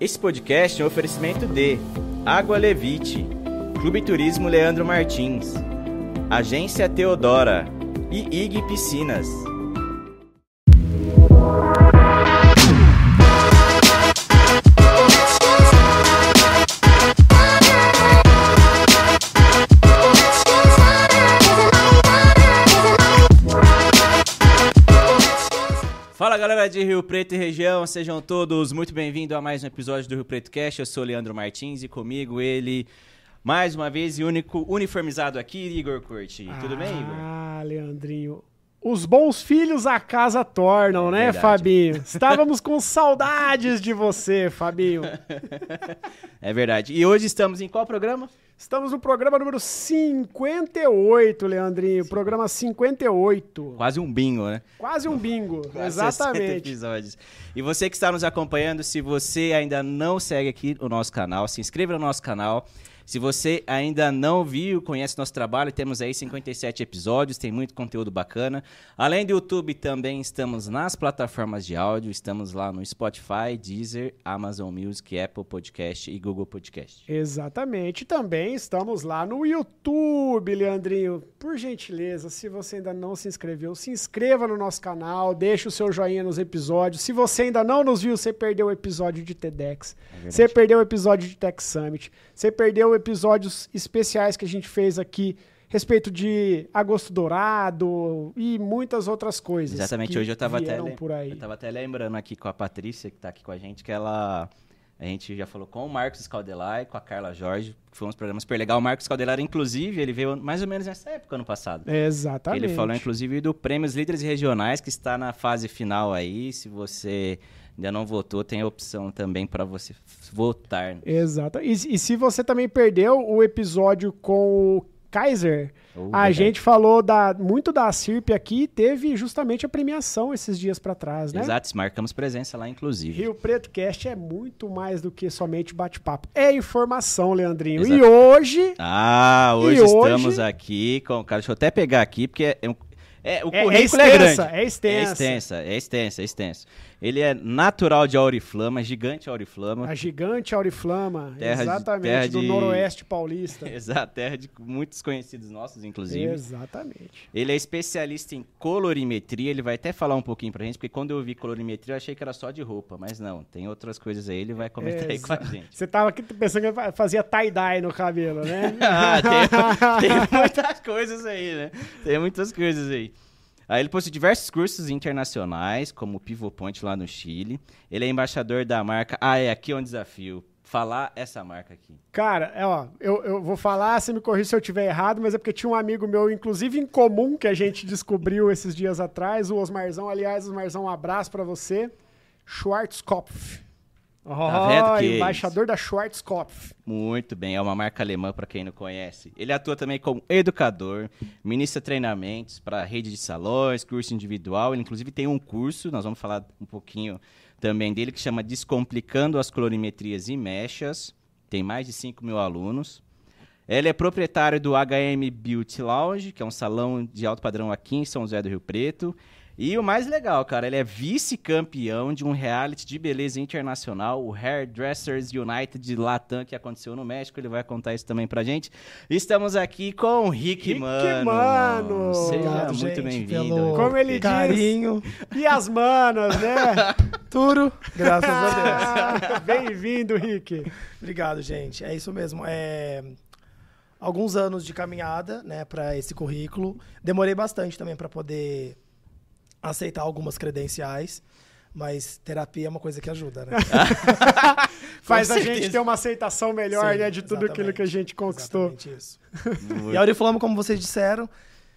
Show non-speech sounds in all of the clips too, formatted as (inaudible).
Esse podcast é um oferecimento de Água Levite, Clube Turismo Leandro Martins, Agência Teodora e IG Piscinas. Galera de Rio Preto e região, sejam todos muito bem-vindos a mais um episódio do Rio Preto Cast. Eu sou Leandro Martins e comigo ele, mais uma vez, e único uniformizado aqui, Igor Curti. Tudo bem, Igor? Ah, Leandrinho. Os bons filhos a casa tornam, É né, verdade. Fabinho? (laughs) Estávamos com saudades de você, Fabinho. É verdade. E hoje estamos em qual programa? Estamos no programa número 58, Leandrinho. Programa 58. Quase um bingo, né? Quase um bingo. (laughs) Quase 60 Exatamente. episódios. E você que está nos acompanhando, se você ainda não segue aqui o nosso canal, se inscreva no nosso canal. Se você ainda não viu, conhece nosso trabalho, temos aí 57 episódios, tem muito conteúdo bacana. Além do YouTube, também estamos nas plataformas de áudio, estamos lá no Spotify, Deezer, Amazon Music, Apple Podcast e Google Podcast. Exatamente. Também estamos lá no YouTube, Leandrinho. Por gentileza, se você ainda não se inscreveu, se inscreva no nosso canal, deixe o seu joinha nos episódios. Se você ainda não nos viu, você perdeu o episódio de TEDx, verdade. você perdeu o episódio de Tech Summit, você perdeu episódios especiais que a gente fez aqui respeito de Agosto Dourado e muitas outras coisas. Exatamente, hoje eu tava, até eu tava até lembrando aqui com a Patrícia, que tá aqui com a gente, que ela. A gente já falou com o Marcos Scaldelai, com a Carla Jorge, que foi uns programas super legal. O Marcos Scaldelai, inclusive, ele veio mais ou menos nessa época, ano passado. Exatamente. Ele falou, inclusive, do Prêmios Líderes Regionais, que está na fase final aí. Se você ainda não votou, tem a opção também para você votar. Exato. E, e se você também perdeu o episódio com o Kaiser, Oh, a verdade. gente falou da, muito da CIRP aqui e teve justamente a premiação esses dias pra trás, né? Exato, marcamos presença lá, inclusive. Rio Preto Cast é muito mais do que somente bate-papo. É informação, Leandrinho. Exato. E hoje Ah, hoje E hoje- estamos aqui com. Cara, deixa eu até pegar aqui, porque é, é, o é, é currículo é, extensa, grande. é extensa. É extensa, é extensa, é extensa. Ele é natural de Auriflama, gigante Auriflama. A gigante Auriflama, Terra de- exatamente, terra do de- noroeste paulista. (laughs) Exato, terra de muitos conhecidos nossos, inclusive. Exatamente. Ele é especialista em colorimetria, ele vai até falar um pouquinho pra gente, porque quando eu vi colorimetria eu achei que era só de roupa, mas não, tem outras coisas aí, ele vai comentar aí com a gente. Você tava aqui pensando que fazia tie-dye no cabelo, né? (laughs) Ah, tem, (laughs) tem muitas coisas aí, né? Tem muitas coisas aí. Aí ele possui diversos cursos internacionais, como o Pivot Point lá no Chile. Ele é embaixador da marca. Ah, é aqui é um desafio. Falar essa marca aqui. Cara, é, ó, eu, eu vou falar, você me corrige se eu tiver errado, mas é porque tinha um amigo meu, inclusive em comum, que a gente descobriu esses dias atrás, o Osmarzão. Aliás, Osmarzão, um abraço pra você. Schwarzkopf. Tá vendo que é embaixador da Schwarzkopf. Muito bem, é uma marca alemã para quem não conhece. Ele atua também como educador, ministra treinamentos para rede de salões, curso individual. Ele inclusive tem um curso, nós vamos falar um pouquinho também dele, que chama Descomplicando as Colorimetrias e Mechas. Tem mais de 5 mil alunos. Ele é proprietário do HM Beauty Lounge, que é um salão de alto padrão aqui em São José do Rio Preto. E o mais legal, cara, ele é vice-campeão de um reality de beleza internacional, o Hairdressers United de Latam, que aconteceu no México. Ele vai contar isso também pra gente. Estamos aqui com o Rick, Rick Mano. Mano. Seja Obrigado, muito bem-vindo. Como ele diz. carinho, E as manas, né? (laughs) tudo, graças a Deus. (laughs) Bem-vindo, Rick. Obrigado, gente. É isso mesmo. É alguns anos de caminhada, né, para esse currículo. Demorei bastante também para poder aceitar algumas credenciais, mas terapia é uma coisa que ajuda, né? (laughs) Faz a gente ter uma aceitação melhor Sim, né, de tudo aquilo que a gente conquistou. Exatamente isso. E a Auriflama, como vocês disseram,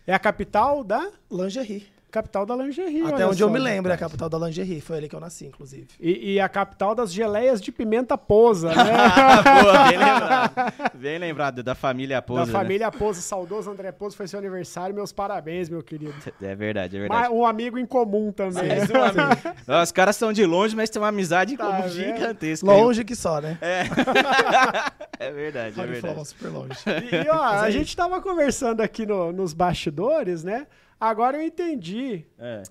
É a capital da lingerie. Capital da lingerie. Até onde eu só. me lembro, é a capital da lingerie. Foi ali que eu nasci, inclusive. E, e a capital das geleias de pimenta posa, né? Ah, (laughs) boa, bem lembrado. Bem lembrado, da família Pousa. da família Pozo, saudoso André Pozo, foi seu aniversário. Meus parabéns, meu querido. Né? É verdade, é verdade. Mas um amigo em comum também. Mais um amigo. Os caras são de longe, mas tem uma amizade Tá como vendo? gigantesca. Longe que só, né? É (laughs) verdade, é verdade. super longe. E, ó, Mas a é gente tava conversando aqui no- nos bastidores, né? Agora eu entendi É.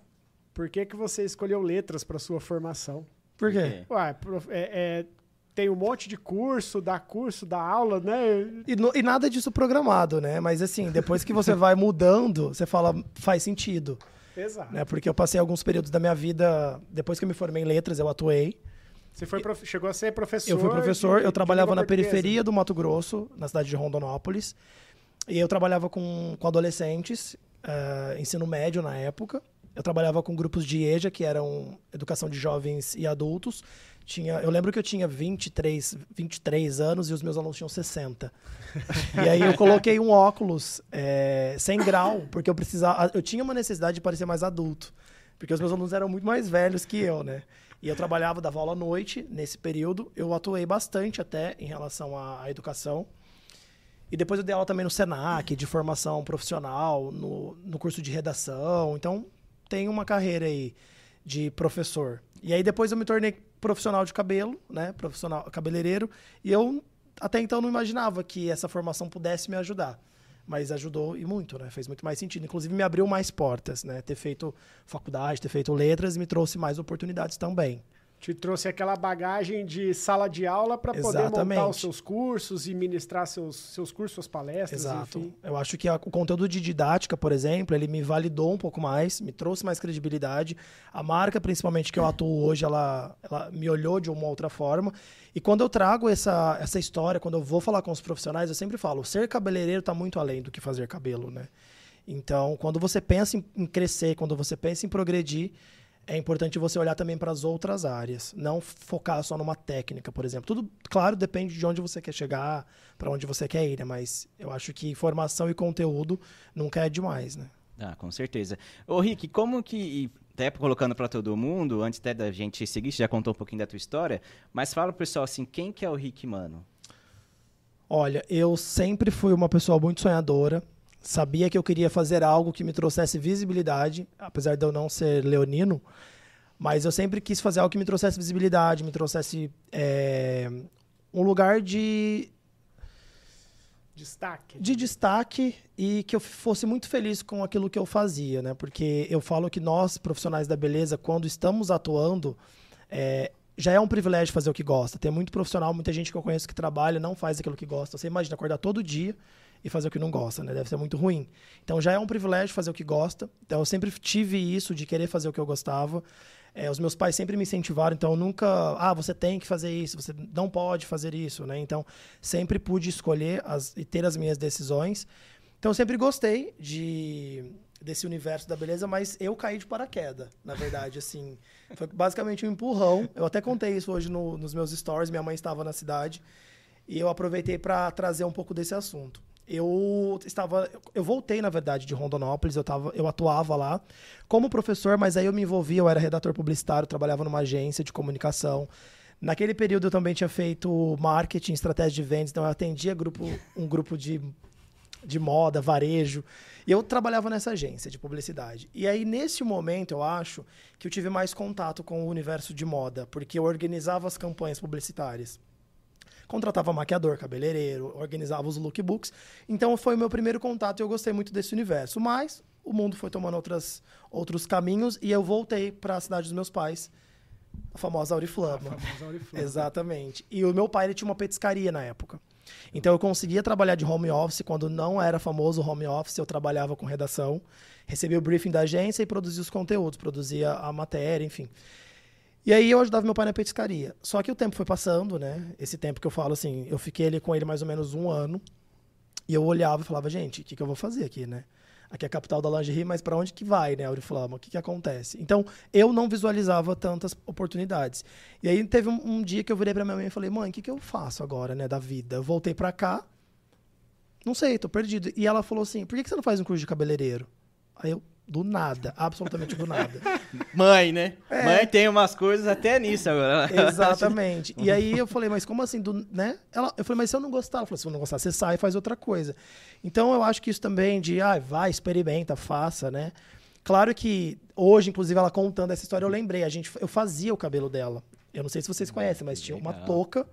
por que, que você escolheu letras para sua formação. Por quê? Ué, é- é, tem um monte de curso, dá curso, dá aula, né? E, no- e nada disso programado, né? Mas assim, depois que você vai mudando, você fala, faz sentido. Exato. Né? Porque eu passei alguns períodos da minha vida, depois que eu me formei em letras, eu atuei. Você foi prof- chegou a ser professor. Eu fui professor, de- eu trabalhava na periferia do Mato Grosso, na cidade de Rondonópolis. E eu trabalhava com, com adolescentes, eh, ensino médio na época. Eu trabalhava com grupos de EJA, que eram educação de jovens e adultos. Tinha, eu lembro que eu tinha 23, 23 anos e os meus alunos tinham 60. (laughs) e aí eu coloquei um óculos eh, sem grau, porque eu precisava. Eu tinha uma necessidade de parecer mais adulto. Porque os meus alunos eram muito mais velhos que eu, né? E eu trabalhava, dava aula à noite nesse período. Eu atuei bastante até em relação à, à educação. E depois eu dei aula também no SENAC, de formação profissional, no, no curso de redação. Então, tenho uma carreira aí de professor. E aí depois eu me tornei profissional de cabelo, né? Profissional cabeleireiro. E eu até então não imaginava que essa formação pudesse me ajudar. Mas ajudou e muito, né? Fez muito mais sentido. Inclusive me abriu mais portas, né? Ter feito faculdade, ter feito letras me trouxe mais oportunidades também. Te trouxe aquela bagagem de sala de aula para poder montar os seus cursos e ministrar seus, seus cursos, suas palestras, Exato. enfim. Eu acho que a- o conteúdo de didática, por exemplo, ele me validou um pouco mais, me trouxe mais credibilidade. A marca, principalmente que eu atuo hoje, ela, ela me olhou de uma outra forma. E quando eu trago essa, essa história, quando eu vou falar com os profissionais, eu sempre falo: ser cabeleireiro está muito além do que fazer cabelo, né? Então, quando você pensa em, em crescer, quando você pensa em progredir, é importante você olhar também para as outras áreas, não focar só numa técnica, por exemplo. Tudo, claro, depende de onde você quer chegar, para onde você quer ir, né? Mas eu acho que informação e conteúdo nunca é demais, né? Ah, com certeza. Ô, Rick, como que. e Até colocando pra todo mundo, antes até da gente seguir, você já contou um pouquinho da tua história, mas fala pro pessoal assim, quem que é o Rick, mano? Olha, eu sempre fui uma pessoa muito sonhadora. Sabia que eu queria fazer algo que me trouxesse visibilidade, apesar de eu não ser leonino. Mas eu sempre quis fazer algo que me trouxesse visibilidade, me trouxesse é, um lugar de, Destaque. de destaque e que eu fosse muito feliz com aquilo que eu fazia, né? Porque eu falo que nós, profissionais da beleza, quando estamos atuando, é, já é um privilégio fazer o que gosta. Tem muito profissional, muita gente que eu conheço que trabalha não faz aquilo que gosta. Você imagina acordar todo dia e fazer o que não gosta, né? Deve ser muito ruim. Então já é um privilégio fazer o que gosta. Então eu sempre tive isso de querer fazer o que eu gostava. É, os meus pais sempre me incentivaram, então eu nunca, ah, você tem que fazer isso, você não pode fazer isso, né? Então sempre pude escolher as, e ter as minhas decisões. Então eu sempre gostei de desse universo da beleza, mas eu caí de paraquedas, na verdade, assim. Foi basicamente um empurrão. Eu até contei isso hoje no- nos meus stories, minha mãe estava na cidade e eu aproveitei para trazer um pouco desse assunto. Eu estava, eu voltei na verdade de Rondonópolis, eu tava, eu atuava lá como professor, mas aí eu me envolvi, eu era redator publicitário, trabalhava numa agência de comunicação. Naquele período eu também tinha feito marketing, estratégia de vendas, então eu atendia grupo, um grupo de de moda, varejo. E eu trabalhava nessa agência de publicidade. E aí, nesse momento, eu acho que eu tive mais contato com o universo de moda, porque eu organizava as campanhas publicitárias. Contratava maquiador, cabeleireiro, organizava os lookbooks. Então, foi o meu primeiro contato e eu gostei muito desse universo. Mas o mundo foi tomando outras, outros caminhos e eu voltei para a cidade dos meus pais, a famosa Auriflama. Famosa Auriflama. (laughs) Exatamente. E o meu pai ele tinha uma petiscaria na época. Então eu conseguia trabalhar de home office quando não era famoso home office, eu trabalhava com redação, recebia o briefing da agência e produzia os conteúdos, produzia a matéria, enfim. E aí eu ajudava meu pai na petiscaria. Só que o tempo foi passando, né? Esse tempo que eu falo assim, eu fiquei ali com ele mais ou menos um ano. E eu olhava e falava, gente, o que, que eu vou fazer aqui, né? Aqui é a capital da lingerie, mas para onde que vai, né, Auriflama? O que, que acontece? Então, eu não visualizava tantas oportunidades. E aí teve um, um dia que eu virei para minha mãe e falei, mãe, o que, que eu faço agora, né, da vida? Eu voltei para cá, não sei, tô perdido. E ela falou assim, por que, que você não faz um curso de cabeleireiro? Aí eu, do nada, absolutamente do nada. (laughs) Mãe, né? É. Mãe tem umas coisas até nisso agora. (laughs) Exatamente. E aí eu falei, mas como assim, do, né? Ela, eu falei, mas se eu não gostar, ela falou, se eu não gostar, você sai e faz outra coisa. Então eu acho que isso também de, ah, vai, experimenta, faça, né? Claro que hoje, inclusive, ela contando essa história, eu lembrei, a gente, eu fazia o cabelo dela. Eu não sei se vocês conhecem, mas tinha uma touca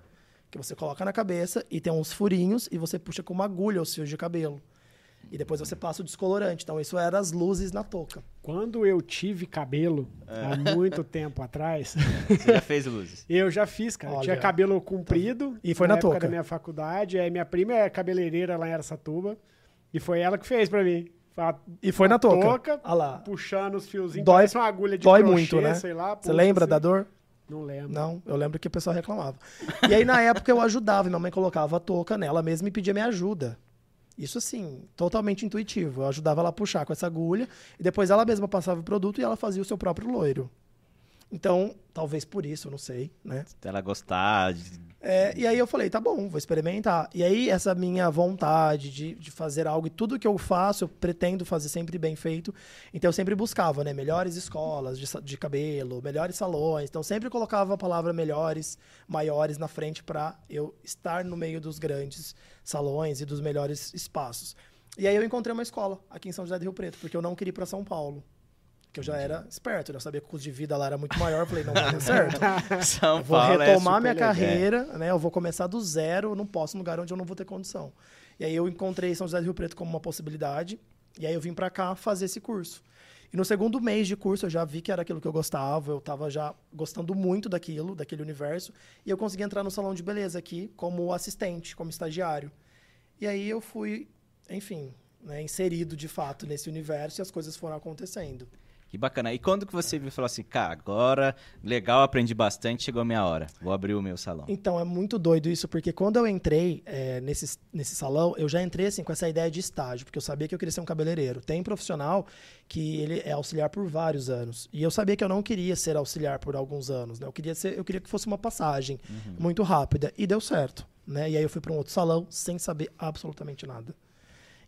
que você coloca na cabeça e tem uns furinhos e você puxa com uma agulha os fios de cabelo. E depois você passa o descolorante. Então, isso era as luzes na touca. Quando eu tive cabelo, há muito (laughs) tempo atrás, Você já fez luzes. (laughs) eu já fiz, cara. Eu Olha. Tinha cabelo comprido. E foi na época touca. da minha faculdade. Aí minha prima é cabeleireira lá em Aracatuba. E foi ela que fez pra mim. A- E foi na a touca. Ah lá. puxando os fiozinhos. Dói- parece uma agulha de Dói crochê, muito, né? sei lá. Você lembra assim. da dor? Não lembro. Não, eu lembro que o pessoal reclamava. E aí, na época, eu ajudava. e Minha mãe colocava a touca nela mesma e pedia minha ajuda. Isso, assim, totalmente intuitivo. Eu ajudava ela a puxar com essa agulha. E depois ela mesma passava o produto e ela fazia o seu próprio loiro. Então, talvez por isso, eu não sei, né? Ela gostar. de- É, e aí eu falei, tá bom, vou experimentar. E aí essa minha vontade de, de fazer algo, e tudo que eu faço, eu pretendo fazer sempre bem feito. Então eu sempre buscava, né, melhores escolas de, de cabelo, melhores salões. Então sempre colocava a palavra melhores, maiores na frente para eu estar no meio dos grandes salões e dos melhores espaços. E aí eu encontrei uma escola aqui em São José do Rio Preto, porque eu não queria ir para São Paulo. Que eu já era esperto, né? eu sabia que o custo de vida lá era muito maior, eu falei, não vai dar (laughs) certo. São Eu vou Paulo é retomar super minha legal. carreira, né? Eu vou começar do zero, eu não posso num lugar onde eu não vou ter condição. E aí eu encontrei São José do Rio Preto como uma possibilidade, e aí eu vim pra cá fazer esse curso. E no segundo mês de curso eu já vi que era aquilo que eu gostava, eu tava já gostando muito daquilo, daquele universo, e eu consegui entrar no salão de beleza aqui como assistente, como estagiário. E aí eu fui, enfim, né, inserido de fato nesse universo e as coisas foram acontecendo. Que bacana. E quando que você viu e falou assim, cara, agora, legal, aprendi bastante, chegou a minha hora. Vou abrir o meu salão. Então, é muito doido isso, porque quando eu entrei é, nesse, nesse salão, eu já entrei assim com essa ideia de estágio, porque eu sabia que eu queria ser um cabeleireiro. Tem profissional que ele é auxiliar por vários anos. E eu sabia que eu não queria ser auxiliar por alguns anos, né? Eu queria, ser, eu queria que fosse uma passagem muito rápida. E deu certo, né? E aí eu fui para um outro salão sem saber absolutamente nada.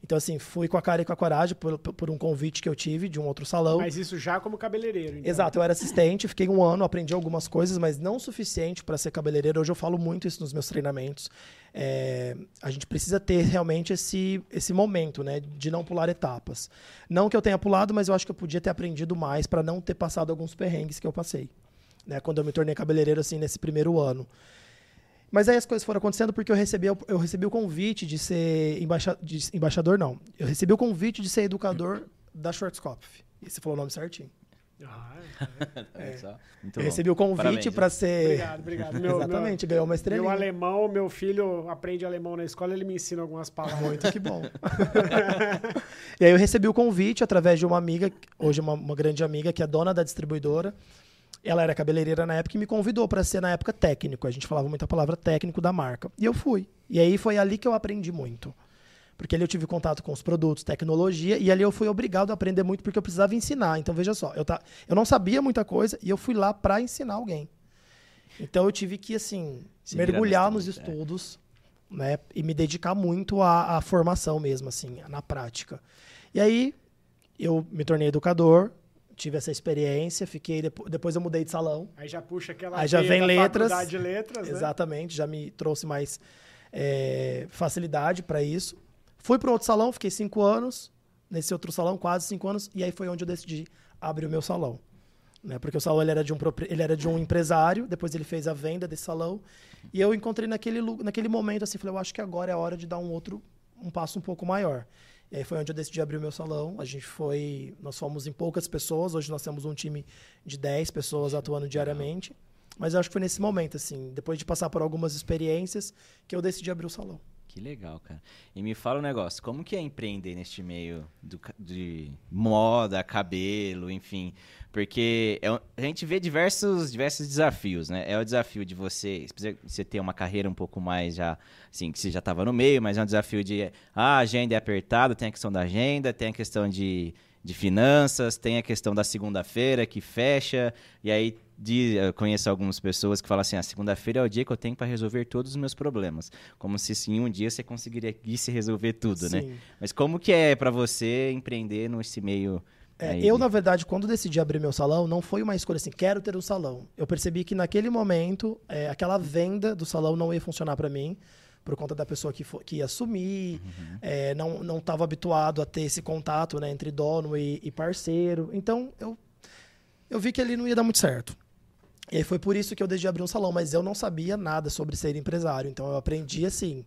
Então, assim, fui com a cara e com a coragem por, por um convite que eu tive de um outro salão. Mas isso já como cabeleireiro. Então. Exato, eu era assistente, fiquei um ano, aprendi algumas coisas, mas não o suficiente para ser cabeleireiro. Hoje eu falo muito isso nos meus treinamentos. É, a gente precisa ter realmente esse, esse momento, né, de não pular etapas. Não que eu tenha pulado, mas eu acho que eu podia ter aprendido mais para não ter passado alguns perrengues que eu passei, né, quando eu me tornei cabeleireiro assim nesse primeiro ano. Mas aí as coisas foram acontecendo porque eu recebi, eu recebi o convite de ser embaixa, de- embaixador, não. Eu recebi o convite de ser educador da Schwarzkopf. E você falou o nome certinho. Ah, É. Muito Eu recebi o convite para ser. obrigado, obrigado. (laughs) Meu, Exatamente, ganhou uma Meu, estrelinha. meu alemão, meu filho aprende alemão na escola, ele me ensina algumas palavras. Muito que bom. (laughs) e aí eu recebi o convite através de uma amiga, hoje uma, uma grande amiga, que é dona da distribuidora. Ela era cabeleireira na época e me convidou para ser, na época, técnico. A gente falava muito a palavra técnico da marca. E eu fui. E aí foi ali que eu aprendi muito. Porque ali eu tive contato com os produtos, tecnologia, e ali eu fui obrigado a aprender muito porque eu precisava ensinar. Então, veja só, eu, tá, eu não sabia muita coisa e eu fui lá para ensinar alguém. Então, eu tive que, assim, Se mergulhar nos nos 30, é. estudos, né? E me dedicar muito à, à formação mesmo, assim, na prática. E aí, eu me tornei educador, tive essa experiência, fiquei... depo- Depois eu mudei de salão. Aí já puxa aquela Aí já vem da letras. de letras, né? Exatamente, já me trouxe mais é, facilidade para isso. Fui para outro salão, fiquei cinco anos. Nesse outro salão, quase cinco anos. E aí foi onde eu decidi abrir o meu salão. Né? Porque o salão ele era, de um, ele era de um empresário, depois ele fez a venda desse salão. E eu encontrei naquele, naquele momento, assim, falei, eu acho que agora é a hora de dar um outro, um passo um pouco maior. E aí foi onde eu decidi abrir o meu salão. A gente foi, nós fomos em poucas pessoas, hoje nós temos um time de 10 pessoas atuando diariamente. Mas eu acho que foi nesse momento, assim, depois de passar por algumas experiências, que eu decidi abrir o salão. Que legal, cara. E me fala um negócio, como que é empreender neste meio do de moda, cabelo, enfim? Porque é a gente vê diversos, diversos desafios, né? É o desafio de você, você ter uma carreira um pouco mais já, assim, que você já estava no meio, mas é um desafio de, ah, a agenda é apertada, tem a questão da agenda, tem a questão de, de finanças, tem a questão da segunda-feira que fecha, e aí de, eu conheço algumas pessoas que falam assim, a segunda-feira é o dia que eu tenho para resolver todos os meus problemas. Como se em um dia você conseguiria se resolver tudo, né? Sim. Mas como que é para você empreender nesse meio... É, aí eu, na verdade, quando decidi abrir meu salão, não foi uma escolha assim, quero ter um salão. Eu percebi que naquele momento, é, aquela venda do salão não ia funcionar para mim, por conta da pessoa que, fo- que ia assumir, é, não estava habituado a ter esse contato né, entre dono e, e parceiro. Então, eu, eu vi que ali não ia dar muito certo. E aí foi por isso que eu decidi abrir um salão, mas eu não sabia nada sobre ser empresário. Então, eu aprendi, assim,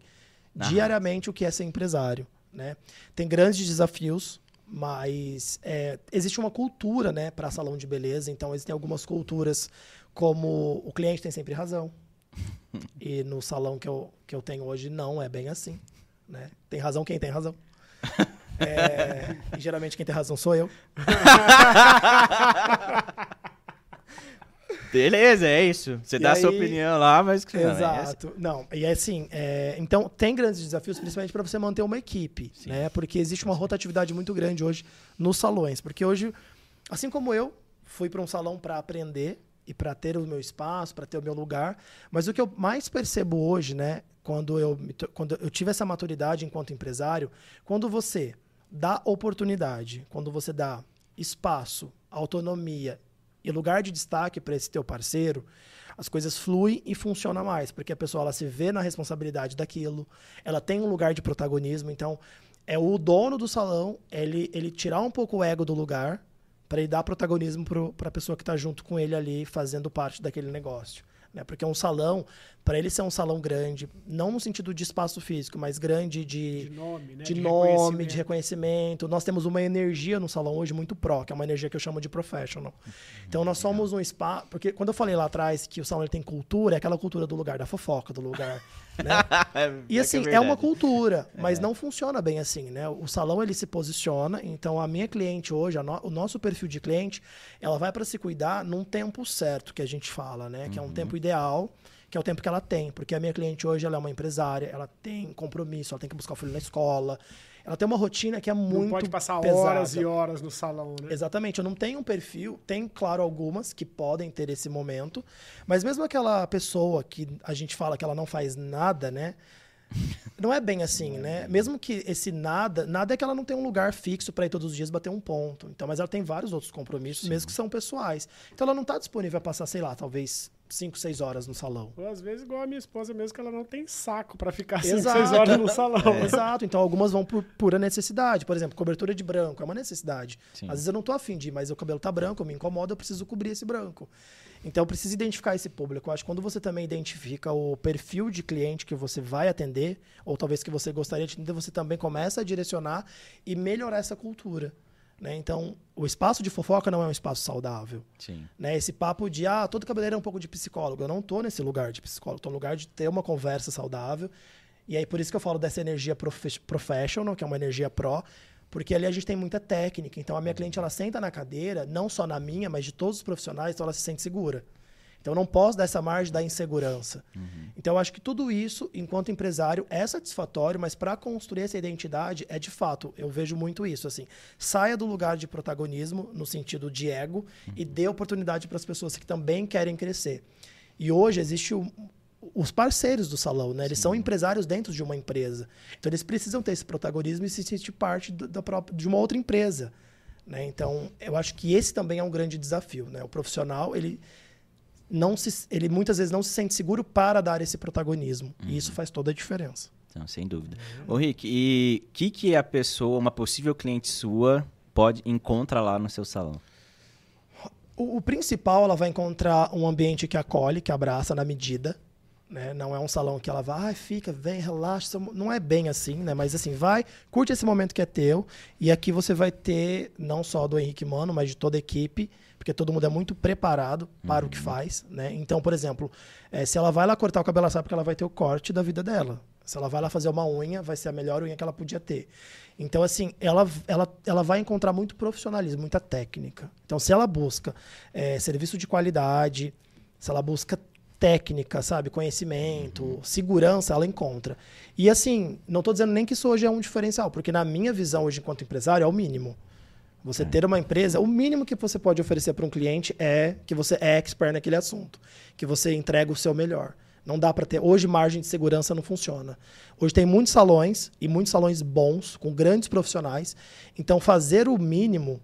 Na diariamente o que é ser empresário. né? Tem grandes desafios, mas é, existe uma cultura, né, para salão de beleza. Então existem algumas culturas como o cliente tem sempre razão. (laughs) e no salão que eu, que eu tenho hoje não é bem assim, né? Tem razão quem tem razão. (laughs) É, e geralmente quem tem razão sou eu. (laughs) Beleza, é isso. Você E dá a sua aí- opinião lá, mas. Não, é Exato. Não, e assim, é, então tem grandes desafios, principalmente para você manter uma equipe, Sim. né? Porque existe uma rotatividade muito grande hoje nos salões. Porque hoje, assim como eu, fui para um salão para aprender e para ter o meu espaço, para ter o meu lugar, mas o que eu mais percebo hoje, né, quando eu, quando eu tive essa maturidade enquanto empresário, quando você dá oportunidade, quando você dá espaço, autonomia e lugar de destaque para esse teu parceiro, as coisas fluem e funcionam mais, porque a pessoa ela se vê na responsabilidade daquilo, ela tem um lugar de protagonismo, então é o dono do salão, ele, ele tirar um pouco o ego do lugar para ele dar protagonismo para a pessoa que está junto com ele ali, fazendo parte daquele negócio. Né? Porque um salão, para ele ser um salão grande, não no sentido de espaço físico, mas grande De nome, né? de nome, de reconhecimento. reconhecimento. Nós temos uma energia no salão hoje muito pro, que é uma energia que eu chamo de professional. Então nós somos um spa, porque quando eu falei lá atrás que o salão tem cultura, é aquela cultura do lugar da fofoca, do lugar, (laughs) né? (laughs) E que assim, é, uma verdade. cultura, mas não funciona bem assim, né? O salão ele se posiciona, então a minha cliente hoje, no- o nosso perfil de cliente, ela vai para se cuidar num tempo certo que a gente fala, né? Que é um tempo ideal, que é o tempo que ela tem, porque a minha cliente hoje ela é uma empresária, ela tem compromisso, ela tem que buscar o filho na escola, ela tem uma rotina que é muito Não pode passar pesada. horas e horas no salão, né? Exatamente, eu não tenho um perfil, tem, claro, algumas que podem ter esse momento, mas mesmo aquela pessoa que a gente fala que ela não faz nada, né? (laughs) Não é bem assim, né? Mesmo que esse nada, nada é que ela não tem um lugar fixo para ir todos os dias bater um ponto. Então, mas ela tem vários outros compromissos, mesmo que são pessoais. Então ela não está disponível a passar, sei lá, talvez 5, 6 horas no salão. Ou às vezes, igual a minha esposa mesmo, que ela não tem saco pra ficar (laughs) 5, Exato. 6 horas no salão. É. Exato, então algumas vão por pura necessidade. Por exemplo, cobertura de branco é uma necessidade. Sim. Às vezes eu não tô afim de ir, mas o cabelo tá branco, me incomoda, eu preciso cobrir esse branco. Então eu preciso identificar esse público. Eu acho que quando você também identifica o perfil de cliente que você vai atender, ou talvez que você gostaria de atender, você também começa a direcionar e melhorar essa cultura. Né? Então, o espaço de fofoca não é um espaço saudável Sim. né? Esse papo de, ah, todo cabeleireiro é um pouco de psicólogo. Eu não tô nesse lugar de psicólogo, tô no lugar de ter uma conversa saudável. E aí, por isso que eu falo dessa energia profe- professional, que é uma energia pró, porque ali a gente tem muita técnica. Então, a minha cliente, ela senta na cadeira, não só na minha, mas de todos os profissionais, então ela se sente segura. Então, não posso dar essa margem da insegurança. Então, eu acho que tudo isso, enquanto empresário, é satisfatório, mas para construir essa identidade, é de fato, eu vejo muito isso. assim Saia do lugar de protagonismo, no sentido de ego, e dê oportunidade para as pessoas que também querem crescer. E hoje existe o- os parceiros do salão, né? Eles são empresários dentro de uma empresa. Então, eles precisam ter esse protagonismo e se sentir parte do- da própria, de uma outra empresa. Né? Então, eu acho que esse também é um grande desafio. Né? O profissional, ele não se, ele muitas vezes não se sente seguro para dar esse protagonismo. E isso faz toda a diferença. Então, sem dúvida. Ô, Rick, e o que, que a pessoa, uma possível cliente sua, pode encontra lá no seu salão? O, o principal, ela vai encontrar um ambiente que acolhe, que abraça na medida. Né? Não é um salão que ela vai, ah, fica, vem, relaxa. Não é bem assim, né? Mas assim, vai, curte esse momento que é teu. E aqui você vai ter, não só do Henrique Mano, mas de toda a equipe, porque todo mundo é muito preparado para o que faz. Né? Então, por exemplo, eh, se ela vai lá cortar o cabelo, ela sabe que ela vai ter o corte da vida dela. Se ela vai lá fazer uma unha, vai ser a melhor unha que ela podia ter. Então, assim, ela, ela, ela vai encontrar muito profissionalismo, muita técnica. Então, se ela busca eh, serviço de qualidade, se ela busca técnica, sabe, conhecimento, segurança, ela encontra. E assim, não estou dizendo nem que isso hoje é um diferencial, porque na minha visão hoje enquanto empresário é o mínimo. Você ter uma empresa, o mínimo que você pode oferecer para um cliente é que você é expert naquele assunto, que você entrega o seu melhor. Não dá para ter. Hoje, margem de segurança não funciona. Hoje tem muitos salões e muitos salões bons, com grandes profissionais. Então, fazer o mínimo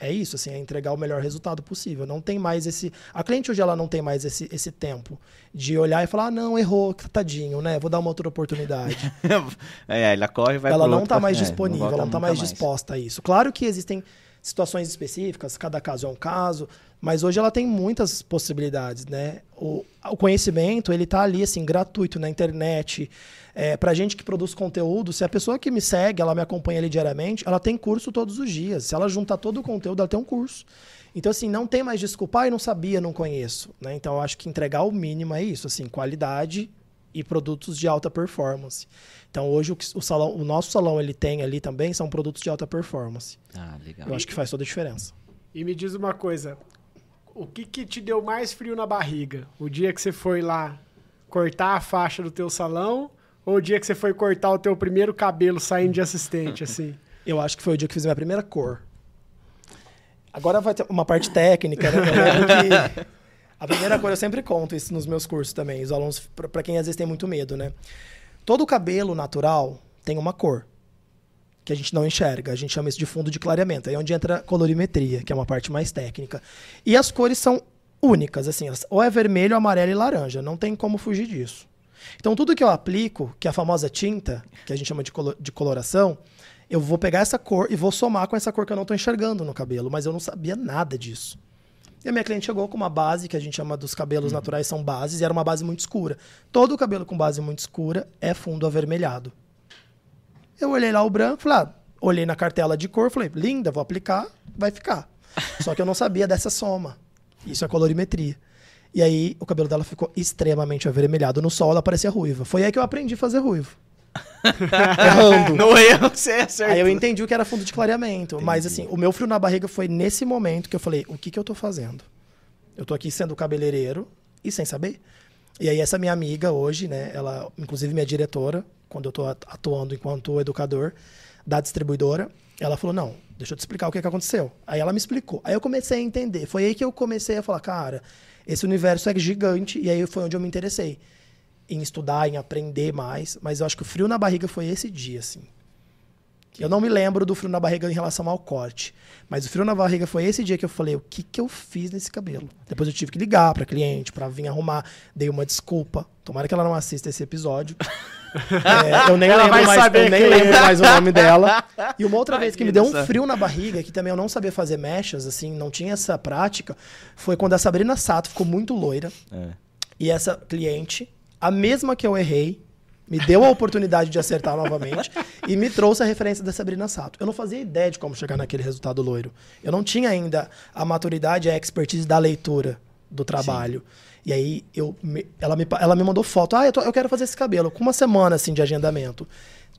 é isso, assim, é entregar o melhor resultado possível. Não tem mais esse. A cliente hoje ela não tem mais esse, esse tempo de olhar e falar, ah, não, errou, tadinho, né? Vou dar uma outra oportunidade. (laughs) é, ela corre e vai ela não está mais é, disponível, volta ela não está mais disposta a isso. Claro que existem situações específicas, cada caso é um caso, mas hoje ela tem muitas possibilidades, né? O, o conhecimento, ele tá ali, assim, gratuito na internet. É, pra gente que produz conteúdo, se a pessoa que me segue, ela me acompanha ali diariamente, ela tem curso todos os dias. Se ela juntar todo o conteúdo, ela tem um curso. Então, assim, não tem mais desculpa, ah, eu não sabia, não conheço. Né? Então, eu acho que entregar o mínimo é isso, assim, qualidade e produtos de alta performance. Então, hoje, o, o, salão, o nosso salão, ele tem ali também, são produtos de alta performance. Ah, legal. Eu acho que faz toda a diferença. E me diz uma coisa, o que, que te deu mais frio na barriga? O dia que você foi lá cortar a faixa do teu salão ou o dia que você foi cortar o teu primeiro cabelo saindo de assistente, assim? (laughs) Eu acho que foi o dia que fiz a minha primeira cor. Agora vai ter uma parte técnica, né? A primeira coisa, eu sempre conto isso nos meus cursos também, os alunos, para quem às vezes tem muito medo, né? Todo cabelo natural tem uma cor que a gente não enxerga. A gente chama isso de fundo de clareamento. Aí é onde entra a colorimetria, que é uma parte mais técnica. E as cores são únicas, assim, ou é vermelho, amarelo e laranja. Não tem como fugir disso. Então, tudo que eu aplico, que é a famosa tinta, que a gente chama de, colo de coloração, eu vou pegar essa cor e vou somar com essa cor que eu não estou enxergando no cabelo, mas eu não sabia nada disso. E a minha cliente chegou com uma base que a gente chama dos cabelos uhum. naturais são bases, e era uma base muito escura. Todo cabelo com base muito escura é fundo avermelhado. Eu olhei lá o branco, falei, ah, olhei na cartela de cor, falei, linda, vou aplicar, vai ficar. (laughs) Só que eu não sabia dessa soma. Isso é colorimetria. E aí o cabelo dela ficou extremamente avermelhado. No sol ela parecia ruiva. Foi aí que eu aprendi a fazer ruivo. (laughs) Errando. No erro, você acertou. Aí eu entendi o que era fundo de clareamento. Entendi. Mas assim, o meu frio na barriga foi nesse momento que eu falei, o que, que eu tô fazendo? Eu tô aqui sendo cabeleireiro e sem saber. E aí essa minha amiga hoje, né, ela, inclusive minha diretora, quando eu tô atuando enquanto educador da distribuidora, ela falou, não, deixa eu te explicar o que, que aconteceu. Aí ela me explicou. Aí eu comecei a entender. Foi aí que eu comecei a falar, cara, esse universo é gigante. E aí foi onde eu me interessei em estudar, em aprender mais. Mas eu acho que o frio na barriga foi esse dia, assim. Eu não me lembro do frio na barriga em relação ao corte. Mas o frio na barriga foi esse dia que eu falei, o que, que eu fiz nesse cabelo? Depois eu tive que ligar para cliente, para vir arrumar. Dei uma desculpa. Tomara que ela não assista esse episódio. (laughs) é, eu nem, lembro mais, eu nem lembro é. mais o nome dela. E uma outra vez que me deu um frio na barriga, que também eu não sabia fazer mechas, assim, não tinha essa prática, foi quando a Sabrina Sato ficou muito loira. É. E essa cliente a mesma que eu errei, me deu a oportunidade de acertar novamente e me trouxe a referência da Sabrina Sato. Eu não fazia ideia de como chegar naquele resultado loiro. Eu não tinha ainda a maturidade e a expertise da leitura do trabalho. Sim. E aí eu, ela, me, ela me mandou foto. Ah, eu, tô, eu quero fazer esse cabelo. Com uma semana assim de agendamento.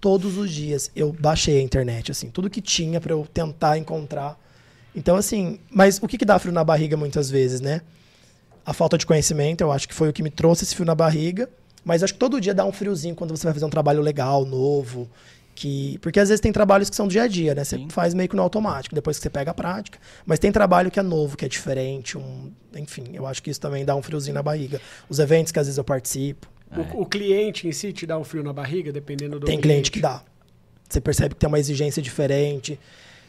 Todos os dias eu baixei a internet, assim, tudo que tinha para eu tentar encontrar. Então, assim, mas o que, que dá frio na barriga muitas vezes, né? a falta de conhecimento, eu acho que foi o que me trouxe esse frio na barriga. Mas acho que todo dia dá um friozinho quando você vai fazer um trabalho legal, novo. Que... Porque às vezes tem trabalhos que são do dia a dia, né? Você Sim. faz meio que no automático, depois que você pega a prática. Mas tem trabalho que é novo, que é diferente. Um... Enfim, eu acho que isso também dá um friozinho na barriga. Os eventos que às vezes eu participo. O, é. o cliente em si te dá um frio na barriga, dependendo do. Tem cliente que dá. Você percebe que tem uma exigência diferente.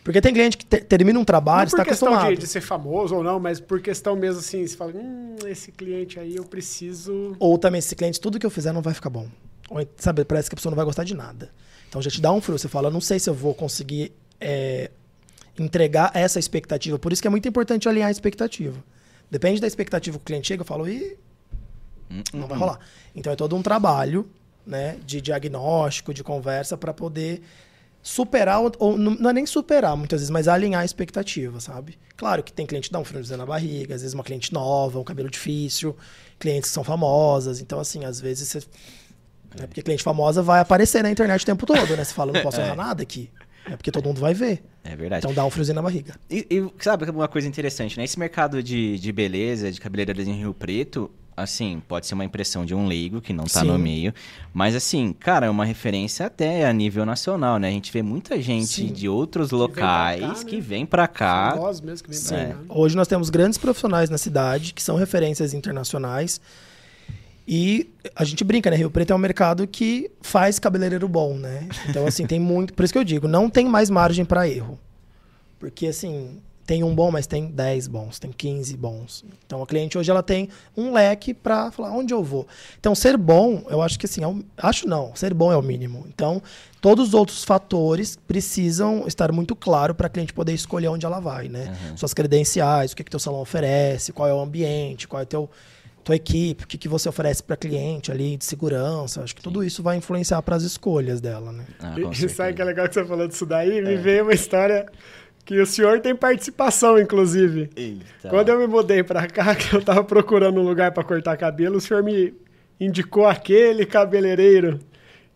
Porque tem cliente que te, termina um trabalho, está acostumado. Por questão de, de, ser famoso ou não, mas por questão mesmo assim, você fala, hum, esse cliente aí eu preciso... Ou também esse cliente, tudo que eu fizer não vai ficar bom. Ou, sabe, parece que a pessoa não vai gostar de nada. Então já te dá um frio, você fala, não sei se eu vou conseguir é, entregar essa expectativa. Por isso que é muito importante alinhar a expectativa. Depende da expectativa que o cliente chega, eu falo, ih, não vai rolar. Então é todo um trabalho né, de diagnóstico, de conversa para poder superar, ou não é nem superar muitas vezes, mas alinhar a expectativa, sabe? Claro que tem cliente que dá um friozinho na barriga, às vezes uma cliente nova, um cabelo difícil, clientes que são famosas, então assim, às vezes você... É porque cliente famosa vai aparecer na internet o tempo todo, né? Você fala, não posso (laughs) é. errar nada aqui. É porque todo mundo vai ver. É verdade. Então dá um friozinho na barriga. E, e sabe uma coisa interessante, né? Esse mercado de, de beleza, de cabeleireiros em Rio Preto, assim, pode ser uma impressão de um leigo que não tá Sim. no meio, mas assim, cara, é uma referência até a nível nacional, né? A gente vê muita gente Sim. de outros que locais vem cá, que né? vem para cá. Nós mesmo que vem pra cá. Hoje nós temos grandes profissionais na cidade que são referências internacionais. E a gente brinca, né? Rio Preto é um mercado que faz cabeleireiro bom, né? Então, assim, tem muito. Por isso que eu digo, não tem mais margem para erro. Porque, assim, tem um bom, mas tem 10 bons, tem 15 bons. Então a cliente hoje ela tem um leque para falar onde eu vou. Então ser bom, eu acho que assim, é o, acho não, ser bom é o mínimo. Então todos os outros fatores precisam estar muito claro para a cliente poder escolher onde ela vai, né? Uhum. Suas credenciais, o que que teu salão oferece, qual é o ambiente, qual é teu tua equipe, o que, que você oferece para cliente ali de segurança. Acho que tudo isso vai influenciar para as escolhas dela, né? Ah, E- (laughs) sabe que é legal que você falou disso daí? Me veio uma história que o senhor tem participação, inclusive. Eita. Quando eu me mudei pra cá, (laughs) que eu tava procurando um lugar pra cortar cabelo, o senhor me indicou aquele cabeleireiro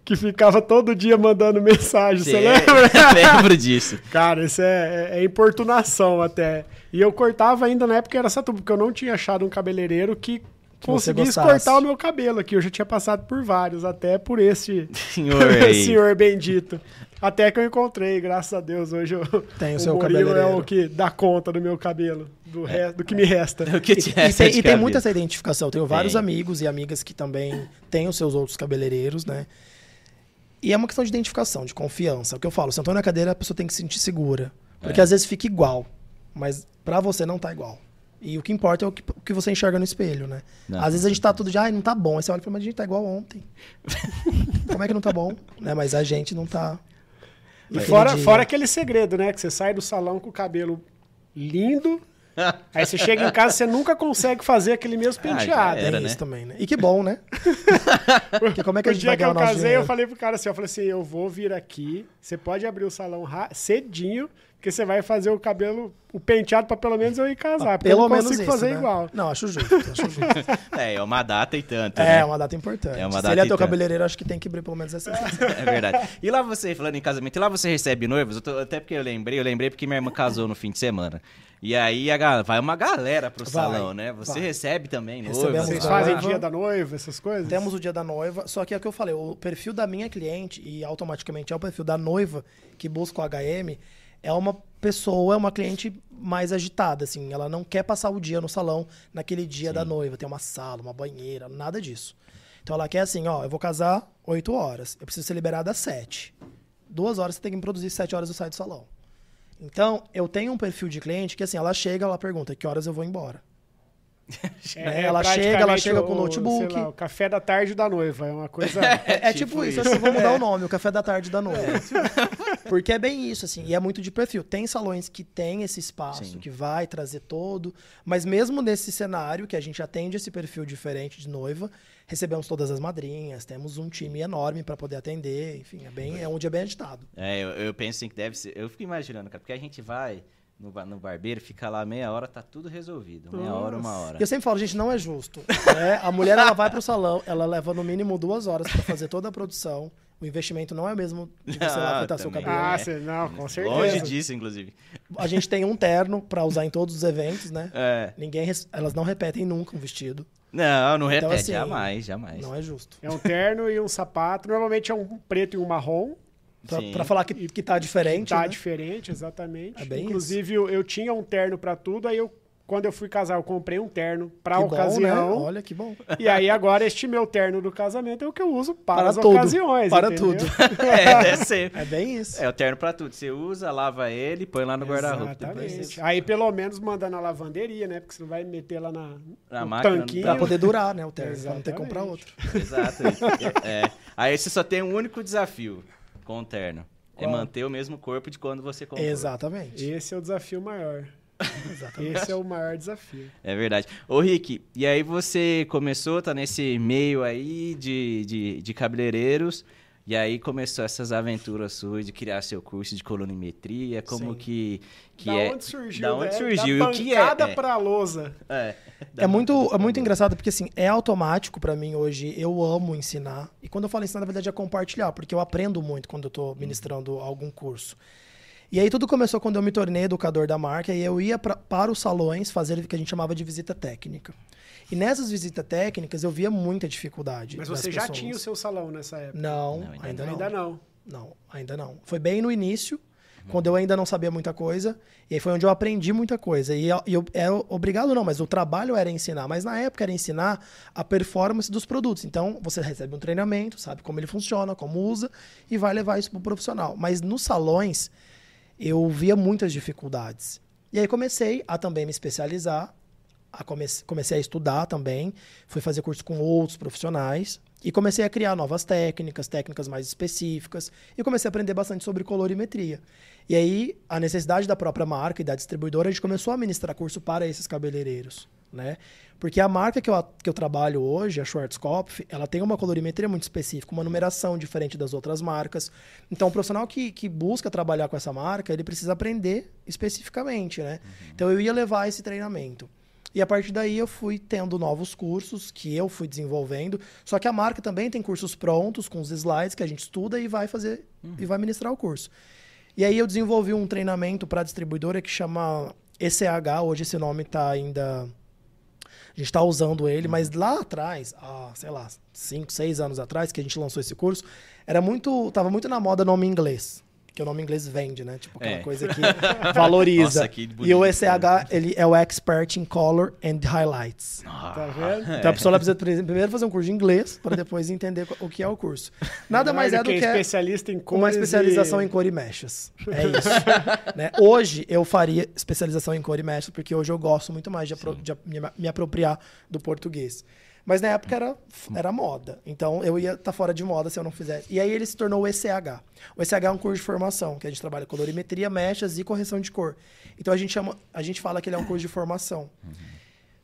que ficava todo dia mandando mensagem. Você Sei, lembra? (laughs) lembro disso. Cara, isso é, é- é importunação até. E eu cortava ainda na época era Satuba, porque eu não tinha achado um cabeleireiro que Que conseguisse cortar o meu cabelo aqui. Eu já tinha passado por vários, até por esse (laughs) Senhor senhor bendito. Até que eu encontrei, graças a Deus. Hoje eu, Tem o o seu Murilo é o que dá conta do meu cabelo, do, re- do que me resta. (laughs) O que E, te e resta tem, de e tem muita essa identificação. Tenho vários Tem. amigos e amigas que também têm os seus outros cabeleireiros, né? E é uma questão de identificação, de confiança. É o que eu falo, sentou na cadeira, a pessoa tem que se sentir segura. Porque É. às vezes fica igual, mas pra você não tá igual. E o que importa é o que, o que você enxerga no espelho, né? Não, às vezes a gente tá tudo de, ai, não tá bom. Aí você olha e fala, mas a gente tá igual ontem. (laughs) Como é que não tá bom? Né? Mas a gente não tá. E fora, fora aquele segredo, né? Que você sai do salão com o cabelo lindo, (laughs) aí você chega em casa você nunca consegue fazer aquele mesmo Ah, penteado. era, Tem né? isso também, né? E que bom, né? (laughs) Porque como é que a o gente dia vai que eu casei, dinheiro? eu falei pro cara assim, eu falei assim, eu vou vir aqui, você pode abrir o salão cedinho, porque você vai fazer o cabelo, o penteado pra pelo menos eu ir casar, porque eu Pelo não menos consigo isso, fazer né? igual. Não, acho justo, acho justo. (laughs) É, é uma data e tanto, É, né? é uma data importante. É uma Se data ele é teu tanto. cabeleireiro, acho que tem que abrir pelo menos essa. (laughs) É verdade. E lá você, falando em casamento, e lá você recebe noivos? Eu tô- até porque eu lembrei, eu lembrei porque minha irmã casou no fim de semana. E aí a vai uma galera pro Vai, salão, né? Você vai. recebe também? Recebemos Vocês fazem noiva. dia da noiva, essas coisas? Temos o dia da noiva, só que é o que eu falei, o perfil da minha cliente, e automaticamente é o perfil da noiva que busca o HM, é uma pessoa, é uma cliente mais agitada, assim. Ela não quer passar o dia no salão naquele dia da noiva, tem uma sala, uma banheira, nada disso. Então ela quer assim, ó, eu vou casar 8 horas, eu preciso ser liberada às 7. Duas horas você tem que me produzir, 7 horas eu saio do salão. Então, eu tenho um perfil de cliente que assim, ela chega, ela pergunta que horas eu vou embora. Né? Ela chega, ela chega com o notebook. sei lá, o café da tarde da noiva, é uma coisa... (laughs) É, é tipo tipo, isso. isso, acho que eu vou mudar o nome, o café da tarde da noite. (laughs) Porque é bem isso, assim, e é muito de perfil. Tem salões que tem esse espaço, Sim. que vai trazer todo, mas mesmo nesse cenário, que a gente atende esse perfil diferente de noiva, recebemos todas as madrinhas, temos um time enorme para poder atender, enfim, é, bem, é um dia bem agitado. É, eu, eu penso assim que deve ser. Eu fico imaginando, cara, porque a gente vai no, no barbeiro, fica lá meia hora, tá tudo resolvido. Meia hora, uma hora. E eu sempre falo, gente, não é justo. né? A mulher, ela vai pro salão, ela leva no mínimo duas horas para fazer toda a produção, o investimento não é o mesmo de você lá Ah, cortar seu cabelo. Ah, É. não, com certeza. Longe disso, inclusive. A gente tem um terno pra usar em todos os eventos, né? É. Ninguém, elas não repetem nunca um vestido. Não, não Então, repete, assim, jamais, jamais. Não é justo. É um terno e um sapato. Normalmente é um preto e um marrom. Pra falar que, que tá diferente, Tá né? diferente, exatamente. É bem Inclusive, eu, eu tinha um terno pra tudo, aí eu, quando eu fui casar, eu comprei um terno pra Que bom, né? ocasião. Olha que bom. E aí agora este meu terno do casamento é o que eu uso para, Para as tudo. ocasiões. Para entendeu? tudo. (laughs) é, deve ser. É bem isso. É o terno pra tudo. Você usa, lava ele, põe lá no guarda-roupa. Exatamente. Aí pelo menos manda na lavanderia, né? Porque você não vai meter lá na, Na no máquina, tanquinho. Pra poder durar, né, o terno. Pra não ter que Exatamente. comprar outro. Exato. (laughs) É, é. Aí você só tem um único desafio com o terno. É Qual? manter o mesmo corpo de quando você comprou. Exatamente. Esse é o desafio maior. (laughs) Exatamente. Esse é o maior desafio. É verdade. Ô, Rick, e aí você começou, tá nesse meio aí de, de, de cabeleireiros, e aí começou essas aventuras suas de criar seu curso de colorimetria, como Sim. que, que da é... onde surgiu, Da onde né? surgiu, Da e o que é? bancada É. pra lousa. É, É muito, é muito engraçado porque assim, é automático pra mim hoje. Eu amo ensinar. E quando eu falo ensinar, na verdade é compartilhar, porque eu aprendo muito quando eu tô ministrando algum curso. E aí tudo começou quando eu me tornei educador da marca e eu ia pra, para os salões fazer o que a gente chamava de visita técnica. E nessas visitas técnicas eu via muita dificuldade. Mas você já pessoas. tinha o seu salão nessa época? Não, Não, ainda ainda, não. Ainda não. Não, ainda não. Foi bem no início, quando eu ainda não sabia muita coisa. E aí foi onde eu aprendi muita coisa. E eu, e eu era obrigado, não, mas o trabalho era ensinar. Mas na época era ensinar a performance dos produtos. Então você recebe um treinamento, sabe como ele funciona, como usa, e vai levar isso para o profissional. Mas nos salões, eu via muitas dificuldades. E aí comecei a também me especializar, a comece, comecei a estudar também, fui fazer curso com outros profissionais e comecei a criar novas técnicas, técnicas mais específicas, e comecei a aprender bastante sobre colorimetria. E aí, a necessidade da própria marca e da distribuidora, a gente começou a ministrar curso para esses cabeleireiros, né? Porque a marca que eu, que eu trabalho hoje, a Schwarzkopf, ela tem uma colorimetria muito específica, uma numeração diferente das outras marcas. Então, o profissional que, que busca trabalhar com essa marca, ele precisa aprender especificamente, né? Uhum. Então, eu ia levar esse treinamento. E a partir daí eu fui tendo novos cursos que eu fui desenvolvendo. Só que a marca também tem cursos prontos com os slides que a gente estuda e vai fazer uhum. e vai ministrar o curso. E aí eu desenvolvi um treinamento para distribuidora que chama ECH, hoje esse nome está ainda a gente está usando ele, mas lá atrás, há, sei lá, 5, 6 anos atrás, que a gente lançou esse curso, era muito. tava muito na moda nome inglês que o nome inglês vende, né? Tipo, aquela é. coisa que (laughs) valoriza. Nossa, que bonito, e o ECH, ele é o Expert in Color and Highlights. Ah, tá vendo? Então a pessoa precisa primeiro fazer um curso de inglês para depois entender o que é o curso. (laughs) Nada mais é do que, especialista em uma especialização e... em cor e mechas. É isso. (laughs) né? Hoje eu faria especialização em cor e mechas, porque hoje eu gosto muito mais de, apro de me apropriar do português. Mas na época era, era moda. Então eu ia estar tá fora de moda se eu não fizesse. E aí ele se tornou o ECH. O ECH é um curso de formação, que a gente trabalha colorimetria, mechas e correção de cor. Então a gente, chama, a gente fala que ele é um curso de formação.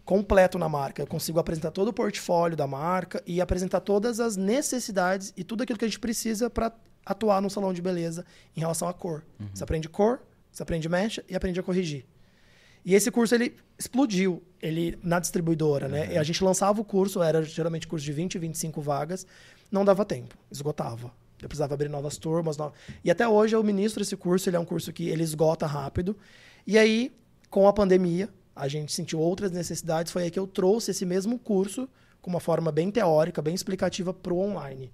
Completo na marca. Eu consigo apresentar todo o portfólio da marca e apresentar todas as necessidades e tudo aquilo que a gente precisa para atuar no salão de beleza em relação à cor. Uhum. Você aprende cor, você aprende mecha e aprende a corrigir. E esse curso ele explodiu ele na distribuidora, né? uhum. né? A gente lançava o curso, era geralmente curso de 20, 25 vagas, não dava tempo, esgotava. Eu precisava abrir novas turmas. E até hoje eu ministro esse curso, ele é um curso que ele esgota rápido. E aí, com a pandemia, a gente sentiu outras necessidades, foi aí que eu trouxe esse mesmo curso com uma forma bem teórica, bem explicativa para o online.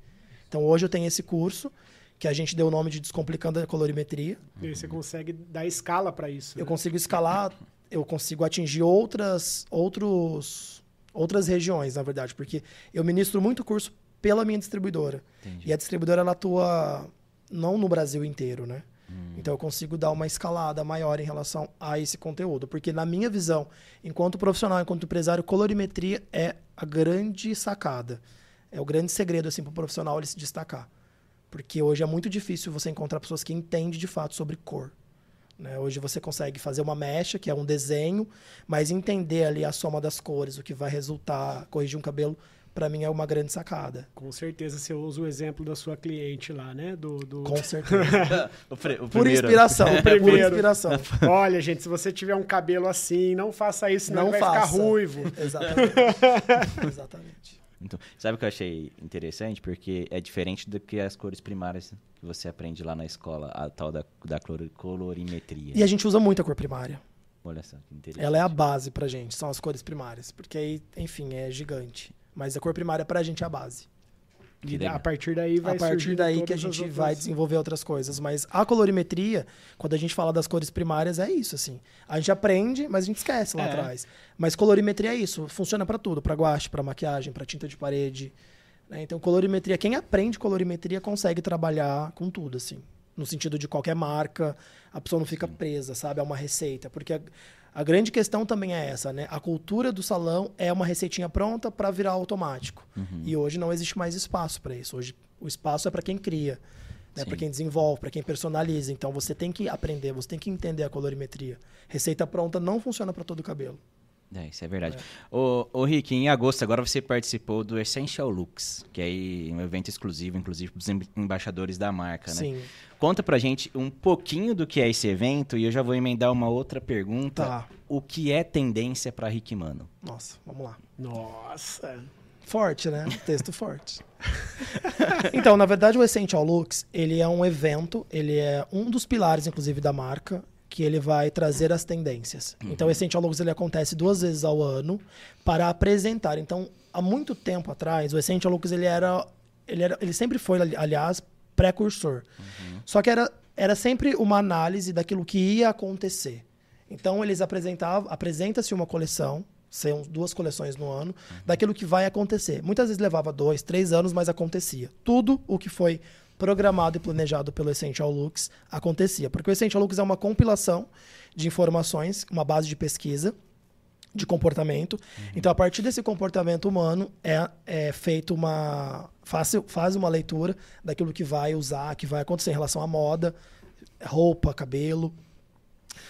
Então hoje eu tenho esse curso que a gente deu o nome de Descomplicando a Colorimetria. E você consegue dar escala para isso. Eu né? consigo escalar eu consigo atingir outras, outros, outras regiões, na verdade, porque eu ministro muito curso pela minha distribuidora. Entendi. E a distribuidora ela atua não no Brasil inteiro, né? Hum. Então eu consigo dar uma escalada maior em relação a esse conteúdo, porque na minha visão, enquanto profissional, enquanto empresário, colorimetria é a grande sacada. É o grande segredo assim para o profissional ele se destacar. Porque hoje é muito difícil você encontrar pessoas que entendem de fato sobre cor. Né? Hoje você consegue fazer uma mecha, que é um desenho, mas entender ali a soma das cores, o que vai resultar, corrigir um cabelo, para mim é uma grande sacada. Com certeza você usa o exemplo da sua cliente lá, né? Do, do... Com (laughs) certeza. (laughs) o, o Por inspiração. (laughs) o primeiro. Por inspiração. Olha, gente, se você tiver um cabelo assim, não faça isso, senão não vai faça. ficar ruivo. Exatamente. Exatamente. Então, sabe o que eu achei interessante? Porque é diferente do que as cores primárias que você aprende lá na escola, a tal da, da colorimetria. E a gente usa muito a cor primária. Olha só, que interessante. Ela é a base pra gente, são as cores primárias. Porque aí, enfim, é gigante. Mas a cor primária pra gente é a base. E a partir daí vai A partir daí que a gente outras... vai desenvolver outras coisas. Mas a colorimetria, quando a gente fala das cores primárias, é isso, assim. A gente aprende, mas a gente esquece lá é. atrás. Mas colorimetria é isso. Funciona para tudo. para guache, para maquiagem, para tinta de parede. Né? Então, colorimetria... Quem aprende colorimetria consegue trabalhar com tudo, assim. No sentido de qualquer marca, a pessoa não fica presa, sabe? É uma receita. Porque a grande questão também é essa, né? A cultura do salão é uma receitinha pronta para virar automático. Uhum. E hoje não existe mais espaço para isso. Hoje o espaço é para quem cria, né? para quem desenvolve, para quem personaliza. Então você tem que aprender, você tem que entender a colorimetria. Receita pronta não funciona para todo o cabelo. É, isso é verdade. É. Ô, ô, Rick, em agosto agora você participou do Essential Looks, que é um evento exclusivo, inclusive, para os embaixadores da marca, né? Sim. Conta pra gente um pouquinho do que é esse evento e eu já vou emendar uma outra pergunta. Tá. O que é tendência para Rick Mano? Nossa, vamos lá. Nossa. Forte, né? (laughs) Texto forte. então, na verdade, o Essential Looks, ele é um evento, ele é um dos pilares, inclusive, da marca que ele vai trazer as tendências. Uhum. Então, o Essential Logos ele acontece duas vezes ao ano para apresentar. Então, há muito tempo atrás, o Essential Logos ele era, ele era, ele sempre foi, aliás, precursor. Uhum. Só que era, era sempre uma análise daquilo que ia acontecer. Então, eles apresentavam, apresenta-se uma coleção, são duas coleções no ano, uhum. daquilo que vai acontecer. Muitas vezes levava dois, três anos, mas acontecia. Tudo o que foi programado e planejado pelo Essential Looks acontecia. Porque o Essential Looks é uma compilação de informações, uma base de pesquisa de comportamento. Uhum. Então, a partir desse comportamento humano, é, é feito uma. Faz, faz uma leitura daquilo que vai usar, que vai acontecer em relação à moda, roupa, cabelo.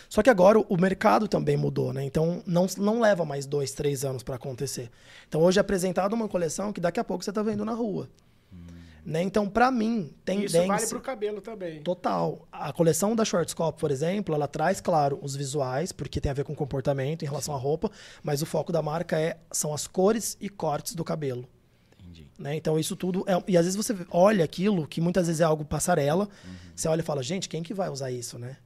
Só que agora o mercado também mudou, né? Então não, não leva mais dois, três anos para acontecer. Então hoje é apresentada uma coleção que daqui a pouco você está vendo na rua. Né? Então, para mim, tendência... Isso vale para o cabelo também. Total. A coleção da Schwarzkopf, por exemplo, ela traz, claro, os visuais, porque tem a ver com comportamento em relação à roupa, mas o foco da marca é são as cores e cortes do cabelo. Entendi. Né? Então, isso tudo... É... E às vezes você olha aquilo, que muitas vezes é algo passarela, uhum. você olha e fala, gente, quem que vai usar isso, né?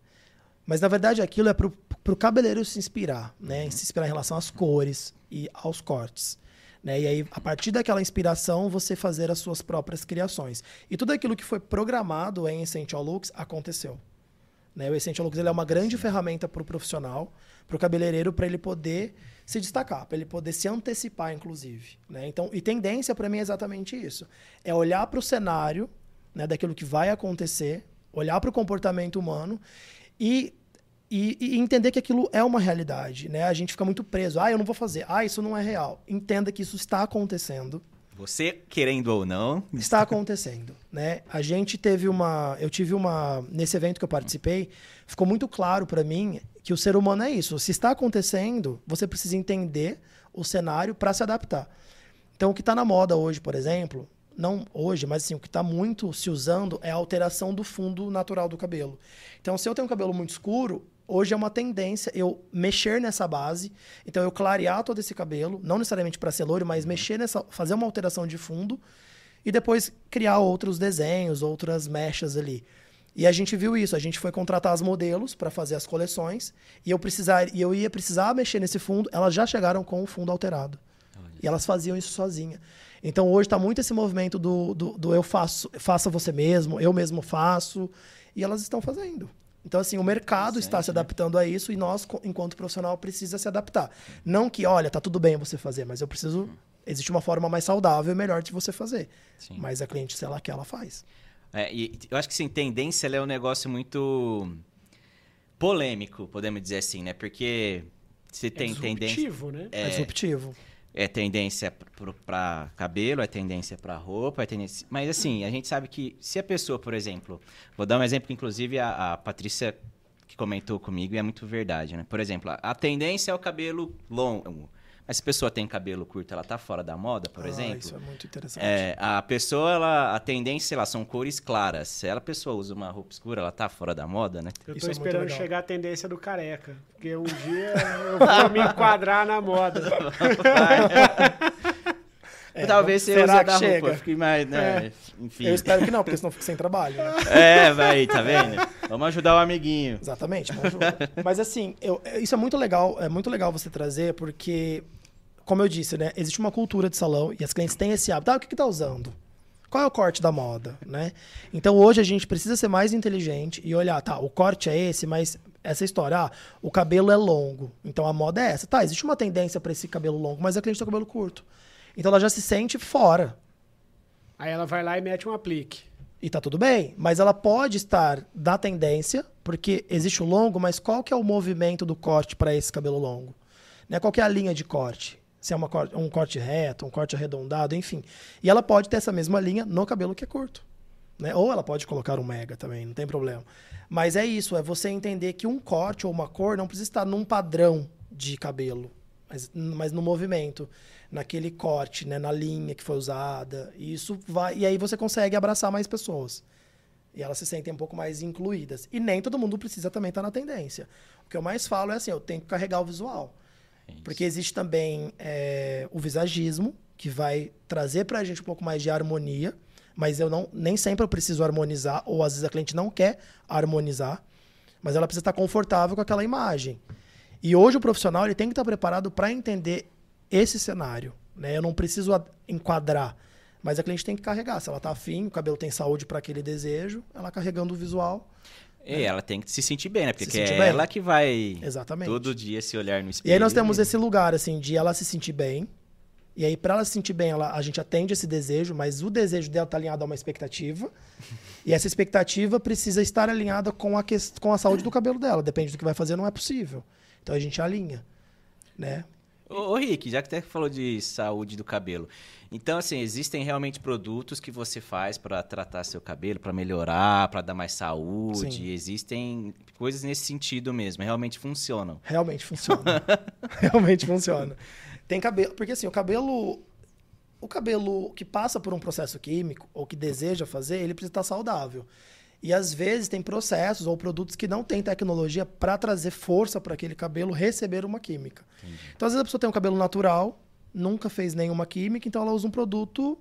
Mas, na verdade, aquilo é para o cabeleireiro se inspirar, né? Uhum. Se inspirar em relação às cores e aos cortes. Né? E aí, a partir daquela inspiração, você fazer as suas próprias criações. E tudo aquilo que foi programado em Essential Looks aconteceu. Né? O Essential Looks ele é uma grande ferramenta para o profissional, para o cabeleireiro, para ele poder se destacar, para ele poder se antecipar, inclusive. Né? Então, e tendência para mim é exatamente isso: é olhar para o cenário né, daquilo que vai acontecer, olhar para o comportamento humano e e, e, entender que aquilo é uma realidade, né? A gente fica muito preso. Ah, eu não vou fazer. Ah, isso não é real. Entenda que isso está acontecendo. Você querendo ou não, está acontecendo, né? A gente teve uma, eu tive uma nesse evento que eu participei, ficou muito claro para mim que o ser humano é isso. Se está acontecendo, você precisa entender o cenário para se adaptar. Então, o que está na moda hoje, por exemplo, não hoje, mas assim, o que está muito se usando é a alteração do fundo natural do cabelo. Então, se eu tenho um cabelo muito escuro, hoje é uma tendência eu mexer nessa base. Então, eu clarear todo esse cabelo, não necessariamente para ser loiro, mas mexer nessa, fazer uma alteração de fundo e depois criar outros desenhos, outras mechas ali. E a gente viu isso, a gente foi contratar as modelos para fazer as coleções e eu precisar, e eu ia precisar mexer nesse fundo, elas já chegaram com o fundo alterado. Olha. E elas faziam isso sozinha. Então hoje está muito esse movimento do, do, do eu faço, faça você mesmo, eu mesmo faço, e elas estão fazendo. Então, assim, o mercado está se né? adaptando a isso e nós, enquanto profissional, precisa se adaptar. Não que, olha, tá tudo bem você fazer, mas eu preciso. Existe uma forma mais saudável e melhor de você fazer. Sim. Mas a cliente, se ela quer, ela faz. É, e eu acho que sim, tendência é um negócio muito polêmico, podemos dizer assim, né? Porque se tem é tendência. Né? É, é disruptivo é tendência para cabelo, é tendência para roupa, é tendência. Mas assim, a gente sabe que se a pessoa, por exemplo, vou dar um exemplo que inclusive a, a Patrícia que comentou comigo e é muito verdade, né? Por exemplo, a, a tendência é o cabelo longo mas se a pessoa tem cabelo curto, ela tá fora da moda, por ah, exemplo. Isso é muito interessante. É, a pessoa, ela, a tendência, sei lá, são cores claras. Se ela, a pessoa usa uma roupa escura, ela tá fora da moda, né? Eu tô isso é esperando é chegar a tendência do careca. Porque um dia eu vou me enquadrar na moda. (laughs) (laughs) É, Talvez você use da chega? roupa, fique mais, né? É. Enfim. Eu espero que não, porque senão fico sem trabalho. Né? (laughs) É, vai, tá vendo? Vamos ajudar o amiguinho. Exatamente, (laughs) Mas assim, eu, isso é muito legal, é muito legal você trazer, porque, como eu disse, né? Existe uma cultura de salão e as clientes têm esse hábito. Ah, o que, que tá usando? Qual é o corte da moda, né? Então hoje a gente precisa ser mais inteligente e olhar, tá, o corte é esse, mas essa história, ah, o cabelo é longo, então a moda é essa. Tá, existe uma tendência para esse cabelo longo, mas a cliente tem cabelo curto. Então ela já se sente fora. Aí ela vai lá e mete um aplique. E tá tudo bem, mas ela pode estar da tendência, porque existe o longo, mas qual que é o movimento do corte para esse cabelo longo? Né? Qual que é a linha de corte? Se é uma, um corte reto, um corte arredondado, enfim. E ela pode ter essa mesma linha no cabelo que é curto. Né? Ou ela pode colocar um mega também, não tem problema. Mas é isso, é você entender que um corte ou uma cor não precisa estar num padrão de cabelo, mas, mas no movimento naquele corte, né, na linha que foi usada. E isso vai e aí você consegue abraçar mais pessoas. E elas se sentem um pouco mais incluídas. E nem todo mundo precisa também estar na tendência. O que eu mais falo é assim, eu tenho que carregar o visual. É porque existe também é, o visagismo, que vai trazer para a gente um pouco mais de harmonia, mas eu não nem sempre eu preciso harmonizar, ou às vezes a cliente não quer harmonizar, mas ela precisa estar confortável com aquela imagem. E hoje o profissional ele tem que estar preparado para entender esse cenário. Né? Eu não preciso enquadrar, mas a cliente tem que carregar. Se ela está afim, o cabelo tem saúde para aquele desejo, ela carregando o visual. E né? ela tem que se sentir bem, né? Porque é bem. ela que vai Exatamente. todo dia se olhar no espelho. E aí nós temos esse lugar, assim, de ela se sentir bem, E aí, para ela se sentir bem, ela, a gente atende esse desejo, mas o desejo dela está alinhado a uma expectativa. (laughs) E essa expectativa precisa estar alinhada com a, com a saúde do cabelo dela. Depende do que vai fazer, não é possível. Então a gente alinha, né? Ô, ô Rick, já que até falou de saúde do cabelo. Então, assim, existem realmente produtos que você faz para tratar seu cabelo, para melhorar, para dar mais saúde. Sim. Existem coisas nesse sentido mesmo, realmente funcionam. Realmente funciona. (laughs) Realmente funciona. Tem cabelo. Porque assim, o cabelo. O cabelo que passa por um processo químico ou que deseja fazer, ele precisa estar saudável. E às vezes tem processos ou produtos que não têm tecnologia para trazer força para aquele cabelo receber uma química. Então, às vezes a pessoa tem um cabelo natural, nunca fez nenhuma química, então ela usa um produto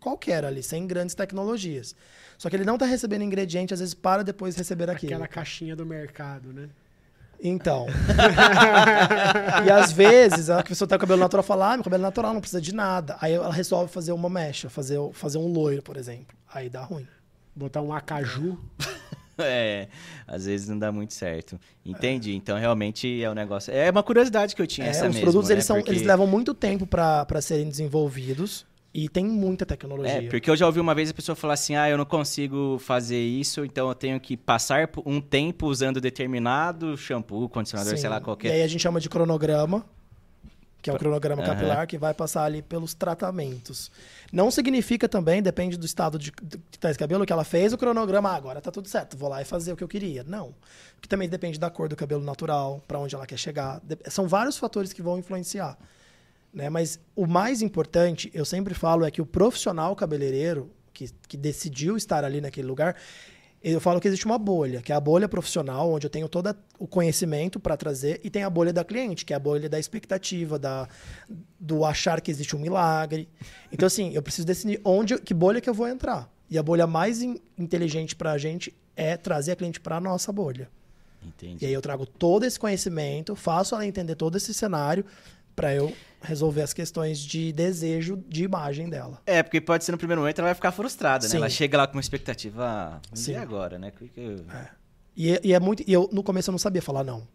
qualquer ali, sem grandes tecnologias. Só que ele não está recebendo ingrediente, às vezes para depois de receber a Aquela caixinha do mercado, né? Então. (laughs) e às vezes a pessoa tem o cabelo natural fala, ah, meu cabelo é natural, não precisa de nada. Aí ela resolve fazer uma mecha, fazer, fazer um loiro, por exemplo. Aí dá ruim. Botar um acaju. (laughs) É, às vezes não dá muito certo. Entendi. Então, realmente é um negócio. É uma curiosidade que eu tinha É, essa os mesmo, produtos né? eles, são, Porque- eles levam muito tempo para serem desenvolvidos e tem muita tecnologia. É, porque eu já ouvi uma vez a pessoa falar assim: ah, eu não consigo fazer isso, então eu tenho que passar por um tempo usando determinado shampoo, condicionador, Sim. sei lá, E qualquer. aí a gente chama de cronograma, que é um cronograma capilar que vai passar ali pelos tratamentos. Não significa também, depende do estado de, de, que tá esse cabelo, que ela fez o cronograma, ah, agora tá tudo certo, vou lá e fazer o que eu queria. Não. Porque também depende da cor do cabelo natural, para onde ela quer chegar. São vários fatores que vão influenciar. Né? Mas o mais importante, eu sempre falo, é que o profissional cabeleireiro que, que decidiu estar ali naquele lugar, eu falo que existe uma bolha, que é a bolha profissional, onde eu tenho todo o conhecimento para trazer, e tem a bolha da cliente, que é a bolha da expectativa, da, do achar que existe um milagre. Então, assim, eu preciso decidir onde, que bolha que eu vou entrar. E a bolha mais in- inteligente para a gente é trazer a cliente para a nossa bolha. Entendi. E aí eu trago todo esse conhecimento, faço ela entender todo esse cenário para eu resolver as questões de desejo de imagem dela. É, porque pode ser no primeiro momento ela vai ficar frustrada, né? Sim. Ela chega lá com uma expectativa, ah, e Sim. agora, né? Que- que- E, é- e é muito. E eu, no começo, eu não sabia falar não.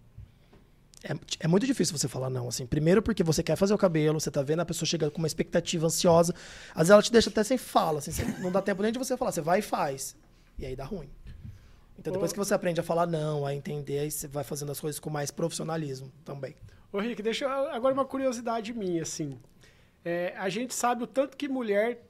É, é muito difícil você falar não, assim. Primeiro porque você quer fazer o cabelo, você tá vendo a pessoa chega com uma expectativa ansiosa. Às vezes ela te deixa até sem fala, assim. (laughs) não dá tempo nem de você falar. Você vai e faz. E aí dá ruim. Então depois que você aprende a falar não, a entender, aí você vai fazendo as coisas com mais profissionalismo também. Ô, Rick, deixa eu, agora uma curiosidade minha, assim. É, a gente sabe o tanto que mulher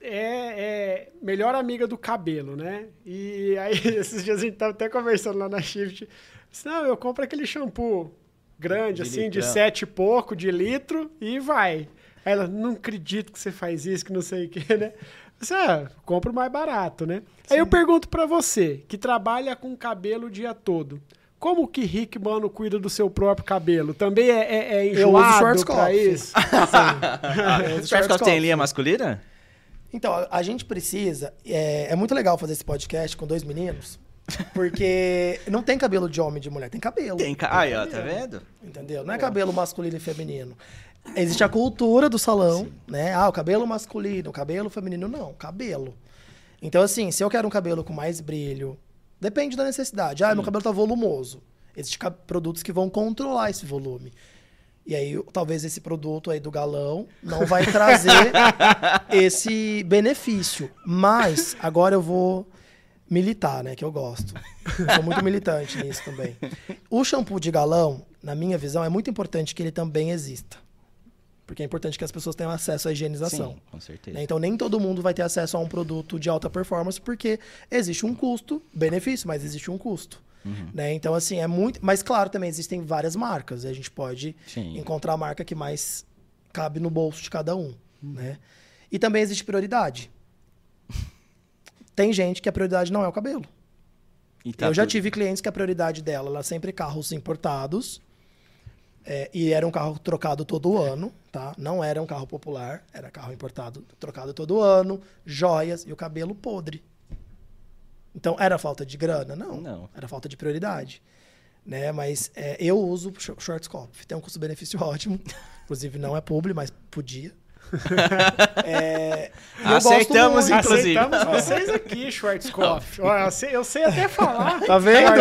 é, é melhor amiga do cabelo, né? E aí, (laughs) esses dias a gente tava até conversando lá na Shift. Disse, não, eu compro aquele shampoo grande, De assim, de litrão. sete e pouco, de litro, e vai. Aí ela, não acredito que você faz isso, que não sei o quê, né? Você, ah, compro mais barato, né? Aí eu pergunto pra você, que trabalha com cabelo o dia todo. Como que Rick Mano cuida do seu próprio cabelo? Também é, é, é Eu uso enjoado Schwarzkopf. pra isso? (laughs) (laughs) Eu acha que ela tem Schwarzkopf. linha masculina? Então, a, a gente precisa. É, é muito legal fazer esse podcast com dois meninos, porque (laughs) não tem cabelo de homem e de mulher, tem cabelo. Tem, ca... Aí, ó, tá vendo? Entendeu? Não é cabelo masculino e feminino. Existe a cultura do salão, né? Ah, o cabelo masculino, o cabelo feminino, não, cabelo. Então, assim, se eu quero um cabelo com mais brilho, depende da necessidade. Ah, meu cabelo tá volumoso. Existem produtos que vão controlar esse volume. E aí, talvez esse produto aí do galão não vai (laughs) trazer esse benefício. Mas, agora eu vou militar, né? Que eu gosto. Sou muito militante nisso também. O shampoo de galão, na minha visão, é muito importante que ele também exista. Porque é importante que as pessoas tenham acesso à higienização. Sim, com certeza. né? Então, nem todo mundo vai ter acesso a um produto de alta performance, porque existe um custo, benefício, mas existe um custo. Uhum. Né? Então, assim, é muito. Mas, claro, também existem várias marcas. E a gente pode Sim. encontrar a marca que mais cabe no bolso de cada um. Né? E também existe prioridade. Tem gente que a prioridade não é o cabelo. Tá eu já tudo- tive clientes que a prioridade dela era sempre carros importados. É, e era um carro trocado todo ano, tá? Não era um carro popular, era carro importado, trocado todo ano, joias e o cabelo podre. Então, era falta de grana? Não. Não. Era falta de prioridade. Né? Mas é, eu uso Sh- Schwarzkopf. Tem um custo-benefício (laughs) ótimo. Inclusive, não é publi, mas podia. (laughs) É, e eu Aceitamos, inclusive. Aceitamos vocês aqui, Schwarzkopf. Eu sei, eu sei até falar. Tá vendo?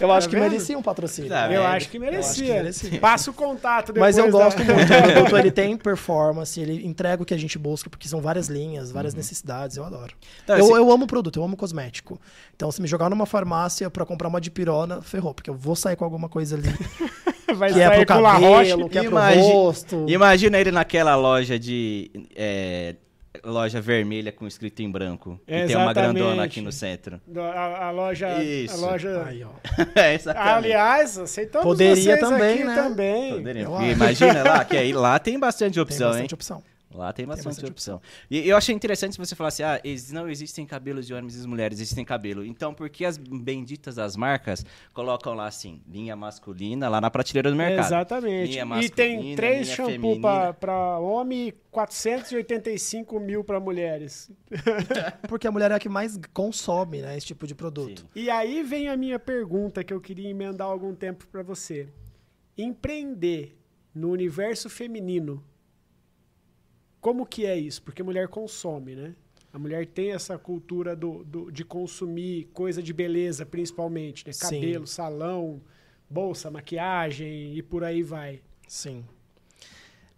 Eu acho tá que vendo? merecia um patrocínio. Tá Eu acho que merecia. merecia. Passa o contato depois Mas eu da- gosto muito. O produto (laughs) ele tem performance, ele entrega o que a gente busca, porque são várias linhas, várias necessidades. Eu adoro. Então, eu, esse- eu amo o produto, eu amo cosmético. Então, se me jogar numa farmácia pra comprar uma dipirona, ferrou, porque eu vou sair com alguma coisa ali (laughs) (laughs) Vai que é sair pro com La Roche. cabelo, que é pro rosto. Imagina ele naquela loja de. é, loja vermelha com escrito em branco. E tem uma Exatamente. grandona aqui no centro. A, a loja. Isso. A loja... Aí, ó. (laughs) É, exatamente. Aliás, aceitamos Poderia vocês também, aqui né? também. Poderia. Eu. Imagina lá, que aí lá tem bastante Tem opção, bastante hein? opção. Lá tem bastante, bastante opção. E eu achei interessante se você falasse, ah, não existem cabelos de homens e mulheres, existem cabelo. Então, por que as benditas das marcas colocam lá assim, linha masculina, lá na prateleira do mercado? Exatamente. Linha E tem três shampoo para homem e 485 mil para mulheres. (laughs) Porque a mulher é a que mais consome, né, esse tipo de produto. Sim. E aí vem a minha pergunta que eu queria emendar há algum tempo para você. Empreender no universo feminino, como que é isso? Porque mulher consome, né? A mulher tem essa cultura do, do- de consumir coisa de beleza, principalmente, né? Sim. Cabelo, salão, bolsa, maquiagem e por aí vai. Sim.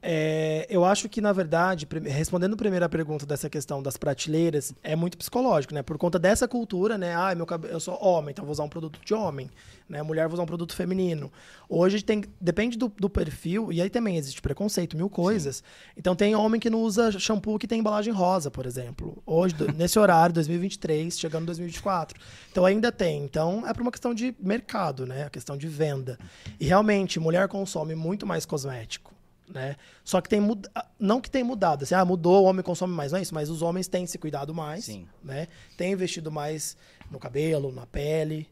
É, eu acho que, na verdade, respondendo a primeira pergunta dessa questão das prateleiras, é muito psicológico, né? Por conta dessa cultura, né? Ah, meu cabelo, eu sou homem, então vou usar um produto de homem. Né? Mulher vou usar um produto feminino. Hoje tem, depende do, do perfil, e aí também existe preconceito, mil coisas. Então tem homem que não usa shampoo que tem embalagem rosa, por exemplo. Hoje, nesse horário, (laughs) 2023, chegando 2024. Então ainda tem. Então é por uma questão de mercado, né? A questão de venda. E realmente, mulher consome muito mais cosmético né? Só que tem mud... não que tem mudado, assim, ah, mudou, o homem consome mais, não é isso, mas os homens têm se cuidado mais, Sim. né? Têm investido mais no cabelo, na pele,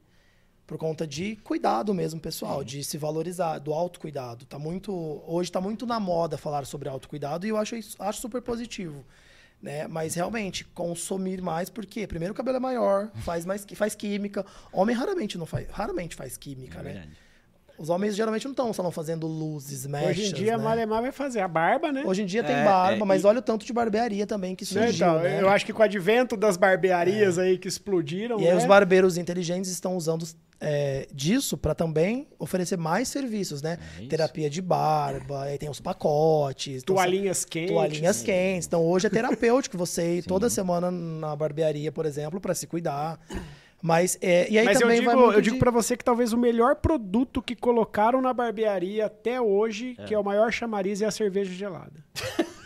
por conta de cuidado mesmo, pessoal, de se valorizar, do autocuidado. Tá muito, hoje tá muito na moda falar sobre autocuidado e eu acho isso, acho super positivo. Né? Mas realmente, consumir mais, porque primeiro o cabelo é maior, faz mais faz química. Homem raramente não faz, raramente faz química, É né? verdade. Os homens geralmente não estão só não fazendo luzes, mechas, Hoje em dia, a né? Malemar vai fazer a barba, né? Hoje em dia tem É, barba, é, mas e- olha o tanto de barbearia também que Né, surgiu, então, né? Eu acho que com o advento das barbearias aí que explodiram, E aí né? os barbeiros inteligentes estão usando é, disso para também oferecer mais serviços, né? É isso. Terapia de barba, aí tem os pacotes. então, toalhinhas quentes. Toalhinhas quentes. Então hoje é terapêutico você ir (laughs) toda semana na barbearia, por exemplo, para se cuidar. Mas é, e aí Mas eu também vai digo, eu digo de- pra você que talvez o melhor produto que colocaram na barbearia até hoje, que é o maior chamariz, é a cerveja gelada. (laughs)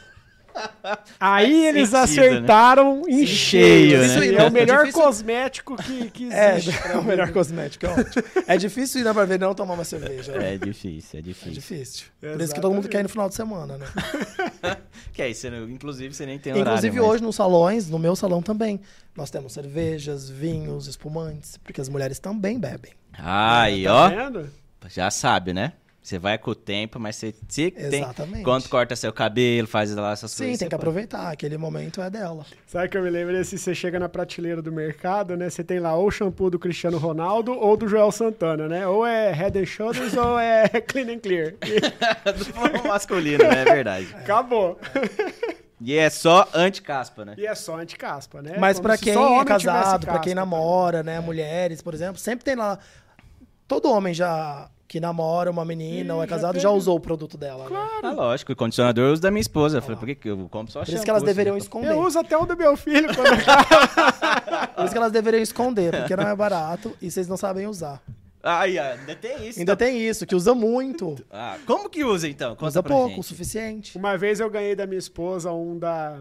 Aí eles sentido, acertaram em Sim, cheio. cheio, né? né? É o melhor Difícil- cosmético que, que É, existe. (laughs) é o melhor cosmético, é ótimo. É difícil ir na barbearia e não tomar uma cerveja. né? É difícil, é É difícil. difícil. Por isso que todo mundo quer ir no final de semana, né? (laughs) Que aí, você, inclusive, você nem tem horário. Inclusive mas- hoje nos salões, no meu salão também, nós temos cervejas, vinhos, espumantes, porque as mulheres também bebem. Aí, Tá ó. vendo? Já sabe, né? Você vai com o tempo, mas você se tem. Exatamente. Quando corta seu cabelo, faz lá essas Sim, coisas. tem você que pode. aproveitar, aquele momento é dela. Sabe que eu me lembro se você chega na prateleira do mercado, né? Você tem lá ou o shampoo do Cristiano Ronaldo ou do Joel Santana, né? Ou é Head and Shoulders ou é (laughs) Clean and Clear. (laughs) Do masculino, né? É verdade. (laughs) acabou. E é só anti-caspa, né? E é só anti-caspa, né? Mas Como pra se quem é casado, pra quem caspa, namora, né, mulheres, por exemplo, sempre tem lá todo homem já que namora uma menina Ih, ou é já casado teve. já usou o produto dela, né? Ah, lógico. O condicionador eu uso da minha esposa. Eu falei, por que, que eu compro só Por isso shampoo, que elas assim? deveriam esconder. Eu uso até o do meu filho quando (laughs) Por isso que elas deveriam esconder, porque não é barato e vocês não sabem usar. Ai, ai, ainda tem isso. Ainda tá? tem isso, que usa muito. Ah, como que usa, então? Conta Usa pouco, o gente. suficiente. Uma vez eu ganhei da minha esposa um da.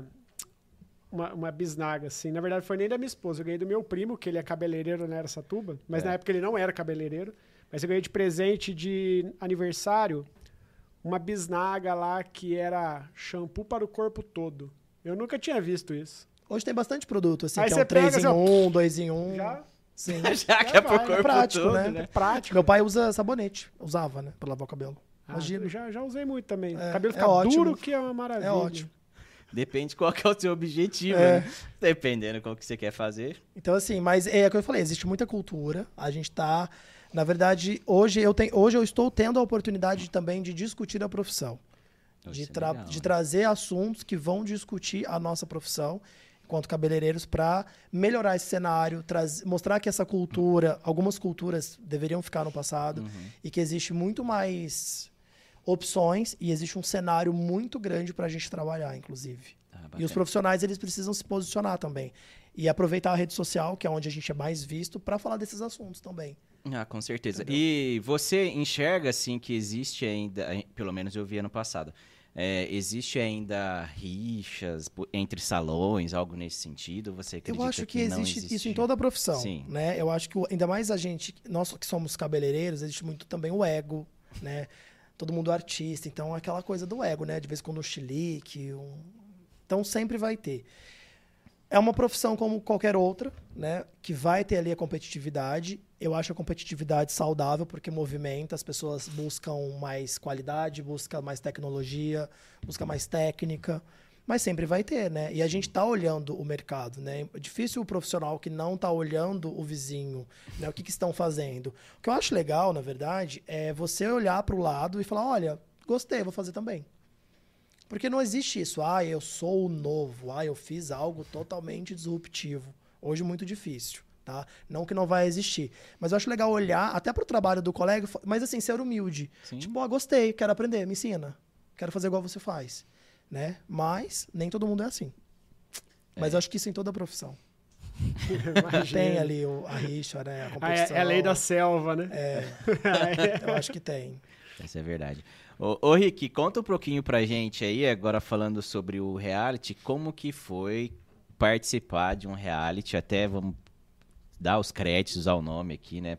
Uma, uma bisnaga, assim. Na verdade, foi nem da minha esposa. Eu ganhei do meu primo, que ele é cabeleireiro na Aracatuba. Mas É. na época ele não era cabeleireiro. Mas eu ganhei de presente de aniversário uma bisnaga lá que era shampoo para o corpo todo. Eu nunca tinha visto isso. Hoje tem bastante produto, assim, Aí que é um 3 pega, em assim, 1, 2 em 1. Já, Sim. (laughs) Já que é pro vai, é corpo prático, todo, né? né? é prático. Meu pai usa sabonete. Usava, né? Pra lavar o cabelo. Ah, Imagina. eu já, já usei muito também. É, o cabelo é fica ótimo. duro, que é uma maravilha. É ótimo. Depende qual que é o seu objetivo, É. né? Dependendo qual que você quer fazer. Então, assim, mas é o que eu falei, existe muita cultura. A gente tá. Na verdade, hoje eu, tenho, hoje eu estou tendo a oportunidade também de discutir a profissão. De, é tra- legal, de trazer assuntos que vão discutir a nossa profissão enquanto cabeleireiros para melhorar esse cenário, mostrar que essa cultura, algumas culturas deveriam ficar no passado Uhum. e que existe muito mais opções e existe um cenário muito grande para a gente trabalhar, inclusive. Ah, E os profissionais eles precisam se posicionar também e aproveitar a rede social, que é onde a gente é mais visto, para falar desses assuntos também. Ah, com certeza. E você enxerga, assim, que existe ainda, pelo menos eu vi ano passado, é, existe ainda rixas entre salões, algo nesse sentido? Você acredita Eu acho que, não existe, isso em toda a profissão, Sim. né? Eu acho que ainda mais a gente, nós que somos cabeleireiros, existe muito também o ego, né? Todo mundo é artista, então é aquela coisa do ego, né? De vez em quando um chilique, um... então sempre vai ter. É uma profissão como qualquer outra, né? Que vai ter ali a competitividade. Eu acho a competitividade saudável porque movimenta, as pessoas buscam mais qualidade, buscam mais tecnologia, buscam mais técnica. Mas sempre vai ter, né? E a gente tá olhando o mercado, né? É difícil o profissional que não tá olhando o vizinho, né? O que, que estão fazendo. O que eu acho legal, na verdade, é você olhar para o lado e falar, olha, gostei, vou fazer também. Porque não existe isso. Ah, eu sou o novo. Ah, eu fiz algo totalmente disruptivo. Hoje muito difícil, tá? Não que não vai existir. Mas eu acho legal olhar até pro trabalho do colega, mas assim, ser humilde. Sim. Tipo, ah, gostei, quero aprender, me ensina. Quero fazer igual você faz, né? Mas nem todo mundo é assim. Mas eu acho que isso em toda profissão. Imagina. Tem ali o, a rixa, né? A Ah, competição. é, é a lei da selva, né? (laughs) É, eu acho que tem. Isso é verdade. Ô, ô, Rick, conta um pouquinho pra gente aí, agora falando sobre o reality, como que foi participar de um reality, até vamos dar os créditos ao nome aqui, né?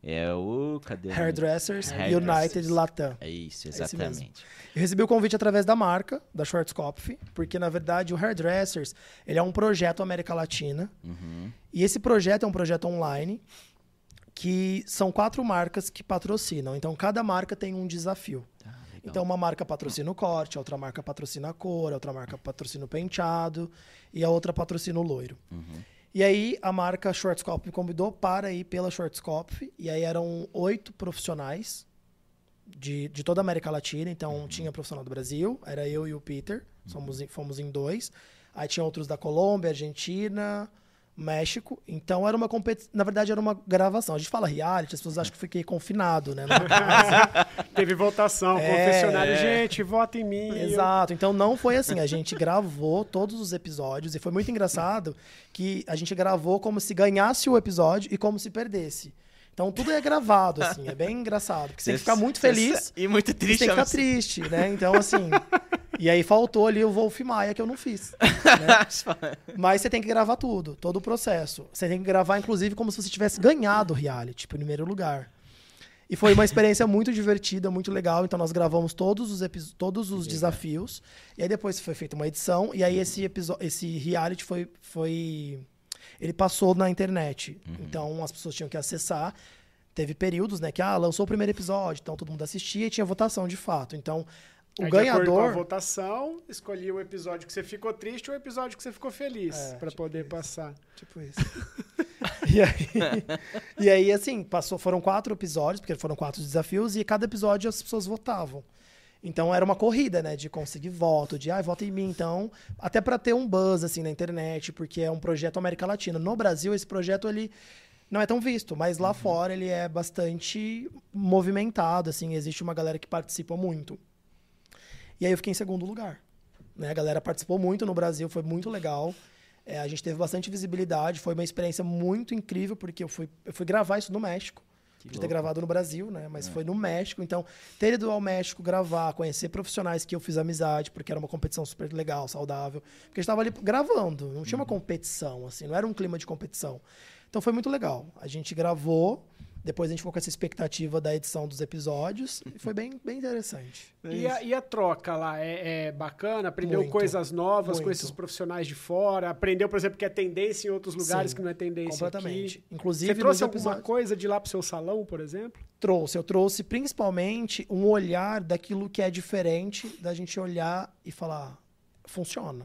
É o... Cadê? Hairdressers, Hairdressers. United Latam. É isso, mesmo. exatamente. Eu recebi o convite através da marca, da Schwarzkopf, porque, na verdade, o Hairdressers ele é um projeto América Latina. Uhum. E esse projeto é um projeto online que são quatro marcas que patrocinam. Então, cada marca tem um desafio. Legal. Então, uma marca patrocina o corte, a outra marca patrocina a cor, a outra marca patrocina o penteado e a outra patrocina o loiro. Uhum. E aí, a marca Schwarzkopf me convidou para ir pela Schwarzkopf. E aí, eram oito profissionais de, de toda a América Latina. Então, tinha profissional do Brasil, era eu e o Peter. Somos, fomos em dois. Aí, tinha outros da Colômbia, Argentina, México. Então, era uma competição. Na verdade, era uma gravação. A gente fala reality, as pessoas acham que eu fiquei confinado, né? numa casa. (laughs) Teve votação, É, confessionário. é. Gente, vota em mim. Exato. Então não foi assim. A gente gravou todos os episódios e foi muito engraçado que a gente gravou como se ganhasse o episódio e como se perdesse. Então tudo é gravado, assim. É bem engraçado. Porque você tem que ficar muito feliz E muito e triste. você tem que ficar mesmo triste, né? Então, assim. E aí faltou ali o Wolf Maia que eu não fiz. né? (laughs) Mas você tem que gravar tudo, todo o processo. Você tem que gravar, inclusive, como se você tivesse ganhado o reality, primeiro lugar. E foi uma experiência (laughs) muito divertida, muito legal. Então nós gravamos todos os, todos os desafios. E aí depois foi feita uma edição. E aí esse, esse reality foi, foi. Ele passou na internet. Então as pessoas tinham que acessar. Teve períodos, né? Que ah, lançou o primeiro episódio, então todo mundo assistia e tinha votação de fato. Então, o Aí, de ganhador. votação, escolhi o episódio que você ficou triste ou o episódio que você ficou feliz, É, pra tipo poder isso. passar. Tipo isso. (laughs) e, aí, (laughs) e aí, assim, passou, foram quatro episódios, porque foram quatro desafios, e cada episódio as pessoas votavam. Então era uma corrida, né? De conseguir voto, de ai, vota em mim. Então, até para ter um buzz assim na internet, porque é um projeto América Latina. No Brasil, esse projeto ele não é tão visto, mas lá fora ele é bastante movimentado, assim, existe uma galera que participa muito. E aí eu fiquei em segundo lugar. Né? A galera participou muito no Brasil, foi muito legal. É, a gente teve bastante visibilidade, foi uma experiência muito incrível, porque eu fui, eu fui gravar isso no México. Que Podia ter gravado no Brasil, né? Mas foi no México. Então, ter ido ao México gravar, conhecer profissionais que eu fiz amizade, porque era uma competição super legal, saudável. Porque a gente tava ali gravando, não tinha uma competição, assim, não era um clima de competição. Então foi muito legal. A gente gravou, depois a gente ficou com essa expectativa da edição dos episódios, e foi bem, bem interessante. (laughs) E a, e a troca lá é, é bacana? Aprendeu Muito, coisas novas com muito. esses profissionais de fora? Aprendeu, por exemplo, que é tendência em outros lugares Sim, que não é tendência Completamente. aqui? Inclusive, Você trouxe alguma episódios- coisa de lá pro seu salão, por exemplo? Trouxe. Eu trouxe principalmente um olhar daquilo que é diferente da gente olhar e falar, funciona.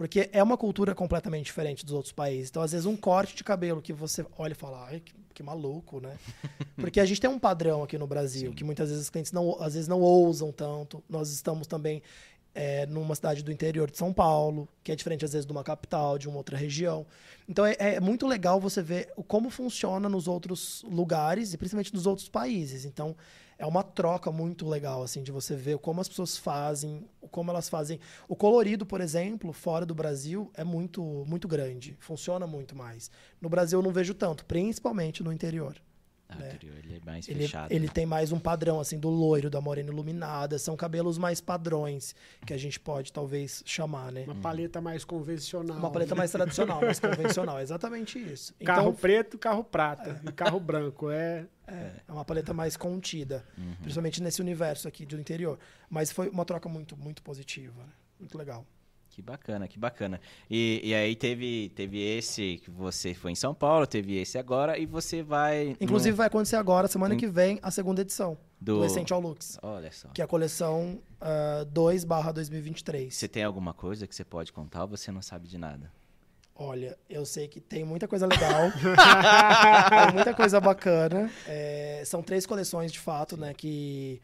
Porque é uma cultura completamente diferente dos outros países. Então, às vezes, um corte de cabelo que você olha e fala, ai, que, que maluco, né? (laughs) Porque a gente tem um padrão aqui no Brasil, Sim. que muitas vezes os clientes não, às vezes não ousam tanto. Nós estamos também é, numa cidade do interior de São Paulo, que é diferente, às vezes, de uma capital, de uma outra região. Então, é, é muito legal você ver como funciona nos outros lugares e principalmente nos outros países. Então, é uma troca muito legal, assim, de você ver como as pessoas fazem, como elas fazem. O colorido, por exemplo, fora do Brasil, é muito, muito grande. Funciona muito mais. No Brasil eu não vejo tanto, principalmente no interior. Ah, né? anterior, ele é mais Ele, fechado. ele né? tem mais um padrão, assim, do loiro, da morena iluminada. São cabelos mais padrões, que a gente pode, talvez, chamar, né? Uma paleta mais convencional. Uma paleta mais tradicional, mais convencional. É exatamente isso. Carro Então, preto, carro prata e carro branco. É, É, é uma paleta mais contida, Uhum. principalmente nesse universo aqui do interior. Mas foi uma troca muito, muito positiva, né? muito legal. Que bacana, que bacana. E, e aí teve, teve esse que você foi em São Paulo, teve esse agora, e você vai. Inclusive vai acontecer agora, semana que vem, a segunda edição do, do, Essential Looks, no... Olha só. que é a coleção ah, 2/2023. Você tem alguma coisa que você pode contar ou você não sabe de nada? Olha, eu sei que tem muita coisa legal, (laughs) tem muita coisa bacana. É, são três coleções de fato, né? Que,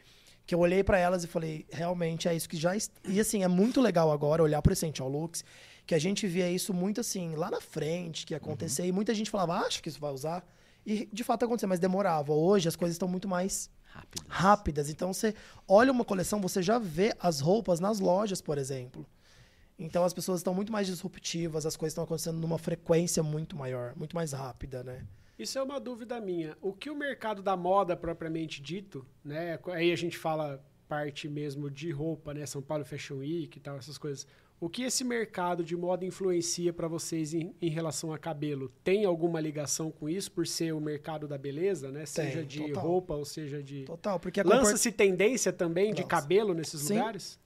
que eu olhei pra elas e falei, realmente é isso que já. E assim, é muito legal agora olhar pro Essential Looks, que a gente via isso muito assim, lá na frente, que ia acontecer, e muita gente falava, acha que isso vai usar? E de fato aconteceu, mas demorava. Hoje as coisas estão muito mais Rápido. rápidas. Então você olha uma coleção, você já vê as roupas nas lojas, por exemplo. Então as pessoas estão muito mais disruptivas, as coisas estão acontecendo numa frequência muito maior, muito mais rápida, né? Isso é uma dúvida minha. O que o mercado da moda propriamente dito, né? Aí a gente fala parte mesmo de roupa, né? São Paulo Fashion Week e tal, essas coisas. O que esse mercado de moda influencia para vocês em, em relação a cabelo? Tem alguma ligação com isso por ser o mercado da beleza, né? Seja de total. roupa ou seja de Total, porque Lança-se tendência também de Lança. cabelo nesses Sim. lugares?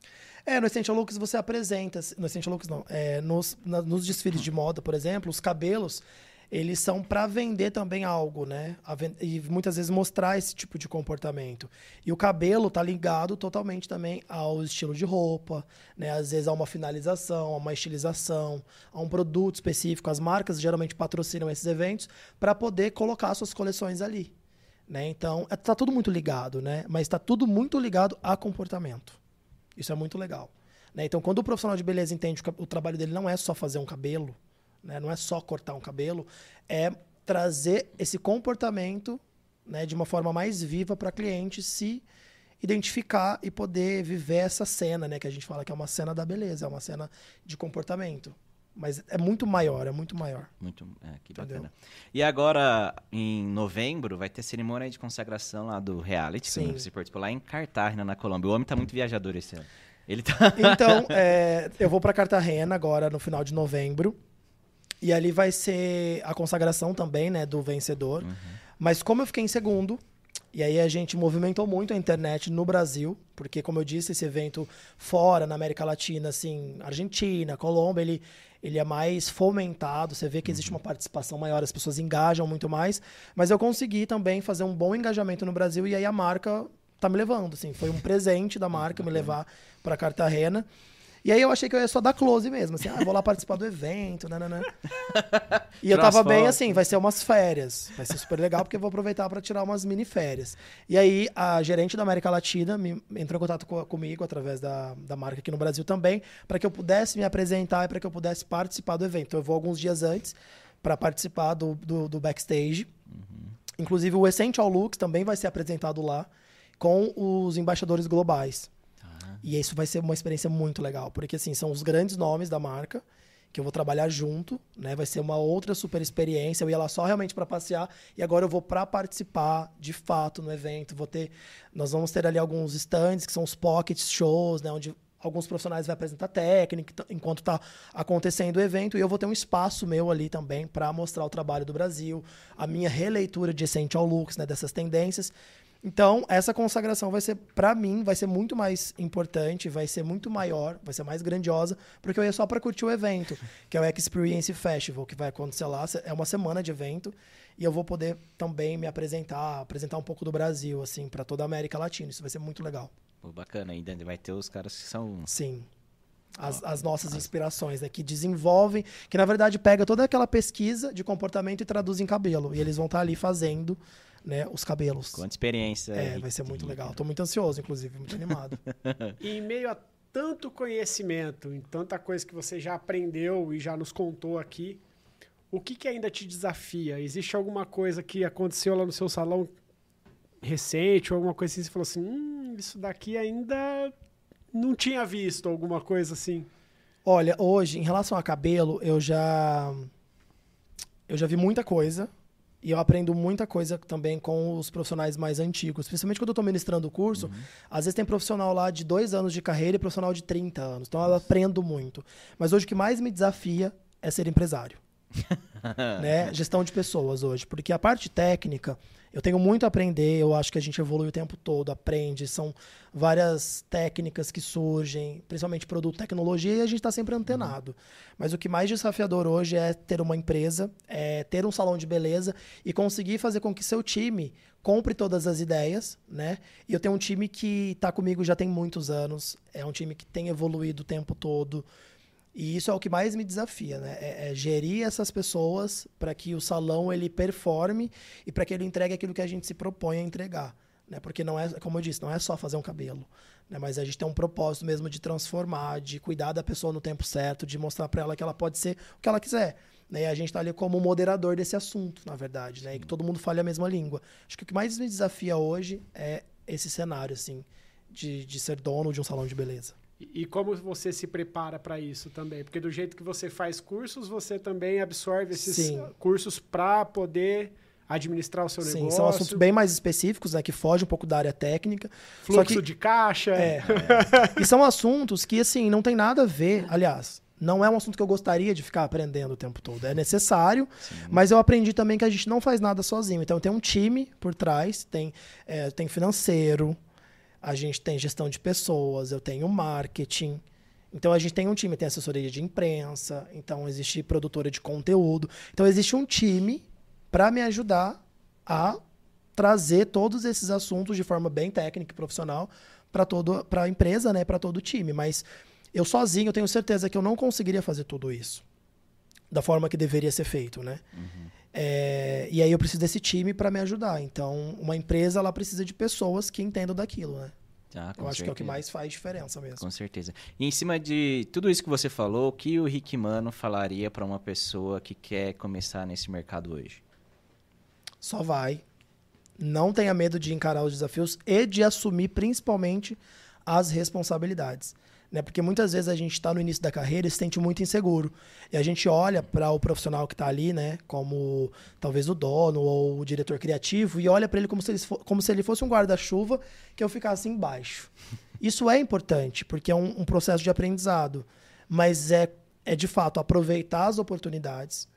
É, no Essential Looks você apresenta, no Essential Looks não, é, nos, na- nos desfiles de moda, por exemplo, os cabelos, eles são para vender também algo, né? E muitas vezes mostrar esse tipo de comportamento. E o cabelo tá ligado totalmente também ao estilo de roupa, né? Às vezes a uma finalização, a uma estilização, a um produto específico. As marcas geralmente patrocinam esses eventos para poder colocar suas coleções ali. Né? Então, é- tá tudo muito ligado, né? Mas está tudo muito ligado a comportamento. Isso é muito legal. né? Então, quando o profissional de beleza entende que o trabalho dele não é só fazer um cabelo, né? não é só cortar um cabelo, é trazer esse comportamento né, de uma forma mais viva para a cliente se identificar e poder viver essa cena, né? Que a gente fala que é uma cena da beleza, é uma cena de comportamento. Mas é muito maior, é muito maior. Muito, é, que Entendeu? bacana. E agora, em novembro, vai ter cerimônia de consagração lá do reality, Sim. que você participou lá em Cartagena, na Colômbia. O homem tá muito viajador esse ano. Ele tá... Então, (laughs) é, eu vou para Cartagena agora no final de novembro. E ali vai ser a consagração também, né, do vencedor. Mas como eu fiquei em segundo, e aí a gente movimentou muito a internet no Brasil, porque como eu disse, esse evento fora, na América Latina, assim, Argentina, Colômbia, ele, ele é mais fomentado, você vê que existe uma participação maior, as pessoas engajam muito mais, mas eu consegui também fazer um bom engajamento no Brasil e aí a marca tá me levando, assim, foi um presente da marca me levar para Cartagena. E aí eu achei que eu ia só dar close mesmo, assim, ah, vou lá participar do evento, nananã. (laughs) E eu Tirar umas tava bem assim, vai ser umas férias. Vai ser super legal porque eu vou aproveitar para tirar umas mini férias. E aí a gerente da América Latina me entrou em contato co- comigo através da, da marca aqui no Brasil também, para que eu pudesse me apresentar e para que eu pudesse participar do evento. Eu vou alguns dias antes para participar do, do, do backstage. Inclusive o Essential Looks também vai ser apresentado lá com os embaixadores globais. E isso vai ser uma experiência muito legal, porque assim, são os grandes nomes da marca que eu vou trabalhar junto, né? Vai ser uma outra super experiência. Eu ia lá só realmente para passear e agora eu vou para participar de fato no evento. Vou ter nós vamos ter ali alguns stands que são os pocket shows, né, onde alguns profissionais vão apresentar técnica t- enquanto está acontecendo o evento e eu vou ter um espaço meu ali também para mostrar o trabalho do Brasil, a minha releitura de Essential Looks, né, dessas tendências. Então, essa consagração vai ser, para mim, vai ser muito mais importante, vai ser muito maior, vai ser mais grandiosa, porque eu ia só para curtir o evento, que é o Experience Festival, que vai acontecer lá. É uma semana de evento e eu vou poder também me apresentar, apresentar um pouco do Brasil, assim, para toda a América Latina. Isso vai ser muito legal. pô, bacana. Ainda vai ter os caras que são... Sim. as, as nossas inspirações, né? Que desenvolvem, que na verdade pega toda aquela pesquisa de comportamento e traduz em cabelo. E eles vão estar ali fazendo né, os cabelos. Quanta experiência. É, vai ser muito legal. Tô muito ansioso, inclusive, muito animado. (laughs) E em meio a tanto conhecimento, em tanta coisa que você já aprendeu e já nos contou aqui, o que, que ainda te desafia? Existe alguma coisa que aconteceu lá no seu salão recente, ou alguma coisa assim, você falou assim, hum, isso daqui ainda não tinha visto, alguma coisa assim? Olha, hoje, em relação a cabelo, eu já. Eu já vi muita coisa. E eu aprendo muita coisa também com os profissionais mais antigos. Principalmente quando eu estou ministrando o curso, às vezes tem profissional lá de dois anos de carreira e profissional de 30 anos. Então eu aprendo muito. Mas hoje o que mais me desafia é ser empresário. Né? (laughs) Gestão de pessoas hoje. Porque a parte técnica, eu tenho muito a aprender. Eu acho que a gente evolui o tempo todo, aprende. São várias técnicas que surgem, principalmente produto tecnologia, e a gente está sempre antenado. Mas o que mais desafiador hoje é ter uma empresa, é ter um salão de beleza e conseguir fazer com que seu time compre todas as ideias, né? E eu tenho um time que está comigo já tem muitos anos, é um time que tem evoluído o tempo todo. E isso é o que mais me desafia, né? É, é gerir essas pessoas para que o salão ele performe e para que ele entregue aquilo que a gente se propõe a entregar, né? Porque não é, como eu disse, não é só fazer um cabelo, né? Mas a gente tem um propósito mesmo de transformar, de cuidar da pessoa no tempo certo, de mostrar para ela que ela pode ser o que ela quiser. Né? E a gente está ali como moderador desse assunto, na verdade, né? E que todo mundo fale a mesma língua. Acho que o que mais me desafia hoje é esse cenário, assim, de, de ser dono de um salão de beleza. E, como você se prepara para isso também? Porque do jeito que você faz cursos, você também absorve esses Sim. cursos para poder administrar o seu Sim, negócio. são assuntos bem mais específicos, né? Que fogem um pouco da área técnica. Só Fluxo que- de caixa. É. e são assuntos que, assim, não tem nada a ver. Aliás, não é um assunto que eu gostaria de ficar aprendendo o tempo todo. É necessário, mas eu aprendi também que a gente não faz nada sozinho. Então, tem um time por trás, tem, é, tem financeiro, a gente tem gestão de pessoas, eu tenho marketing. Então, a gente tem um time, tem assessoria de imprensa, então existe produtora de conteúdo. Então, existe um time para me ajudar a trazer todos esses assuntos de forma bem técnica e profissional para todo para a empresa, né, para todo o time, mas eu sozinho eu tenho certeza que eu não conseguiria fazer tudo isso da forma que deveria ser feito, né? É, e aí eu preciso desse time para me ajudar. Então, uma empresa ela precisa de pessoas que entendam daquilo, né? Com eu acho que é o que certeza. mais faz diferença mesmo. Com certeza. E em cima de tudo isso que você falou, o que o Rick Mano falaria para uma pessoa que quer começar nesse mercado hoje? Só vai. Não tenha medo de encarar os desafios e de assumir principalmente as responsabilidades. Né? Porque muitas vezes a gente está no início da carreira e se sente muito inseguro. E a gente olha para o profissional que está ali, né? como talvez o dono ou o diretor criativo, e olha para ele como se, ele como se ele fosse um guarda-chuva que eu ficasse embaixo. Isso é importante, porque é um, um processo de aprendizado. Mas é, é, de fato, aproveitar as oportunidades,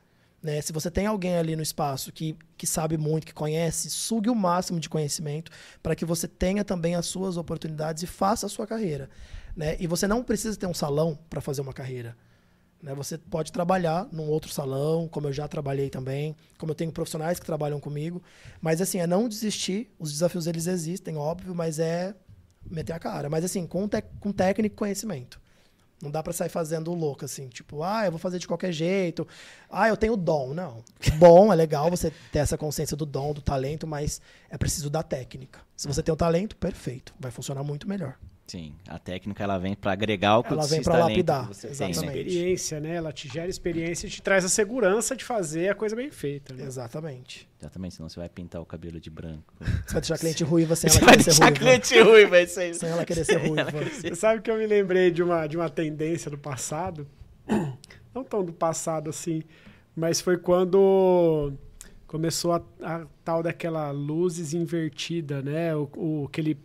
né? Se você tem alguém ali no espaço que, que sabe muito, que conhece, sugue o máximo de conhecimento para que você tenha também as suas oportunidades e faça a sua carreira. Né? E você não precisa ter um salão para fazer uma carreira. Né? Você pode trabalhar num outro salão, como eu já trabalhei também, como eu tenho profissionais que trabalham comigo. Mas assim, é não desistir. Os desafios eles existem, óbvio, mas é meter a cara. Mas assim, com, te com técnica e conhecimento. Não dá pra sair fazendo louco, assim, tipo, ah, eu vou fazer de qualquer jeito. Ah, eu tenho dom. Não. Bom, é legal você ter essa consciência do dom, do talento, mas é preciso da técnica. Se você tem o talento, perfeito. Vai funcionar muito melhor. Sim, a técnica ela vem para agregar o que Ela vem talentos lapidar, você tem, exatamente. né? Experiência, né? Ela te gera experiência e te traz a segurança de fazer a coisa bem feita. Né? Exatamente. Exatamente, senão você vai pintar o cabelo de branco. Você vai deixar a cliente ruiva sem Você ela vai querer ser deixar ruiva. cliente ruim, vai ser Sem ela querer ser ruiva. Você sabe que eu me lembrei de uma, de uma tendência do passado, (coughs) não tão do passado assim, mas foi quando começou a, a tal daquela luzes invertida, né? O, o- aquele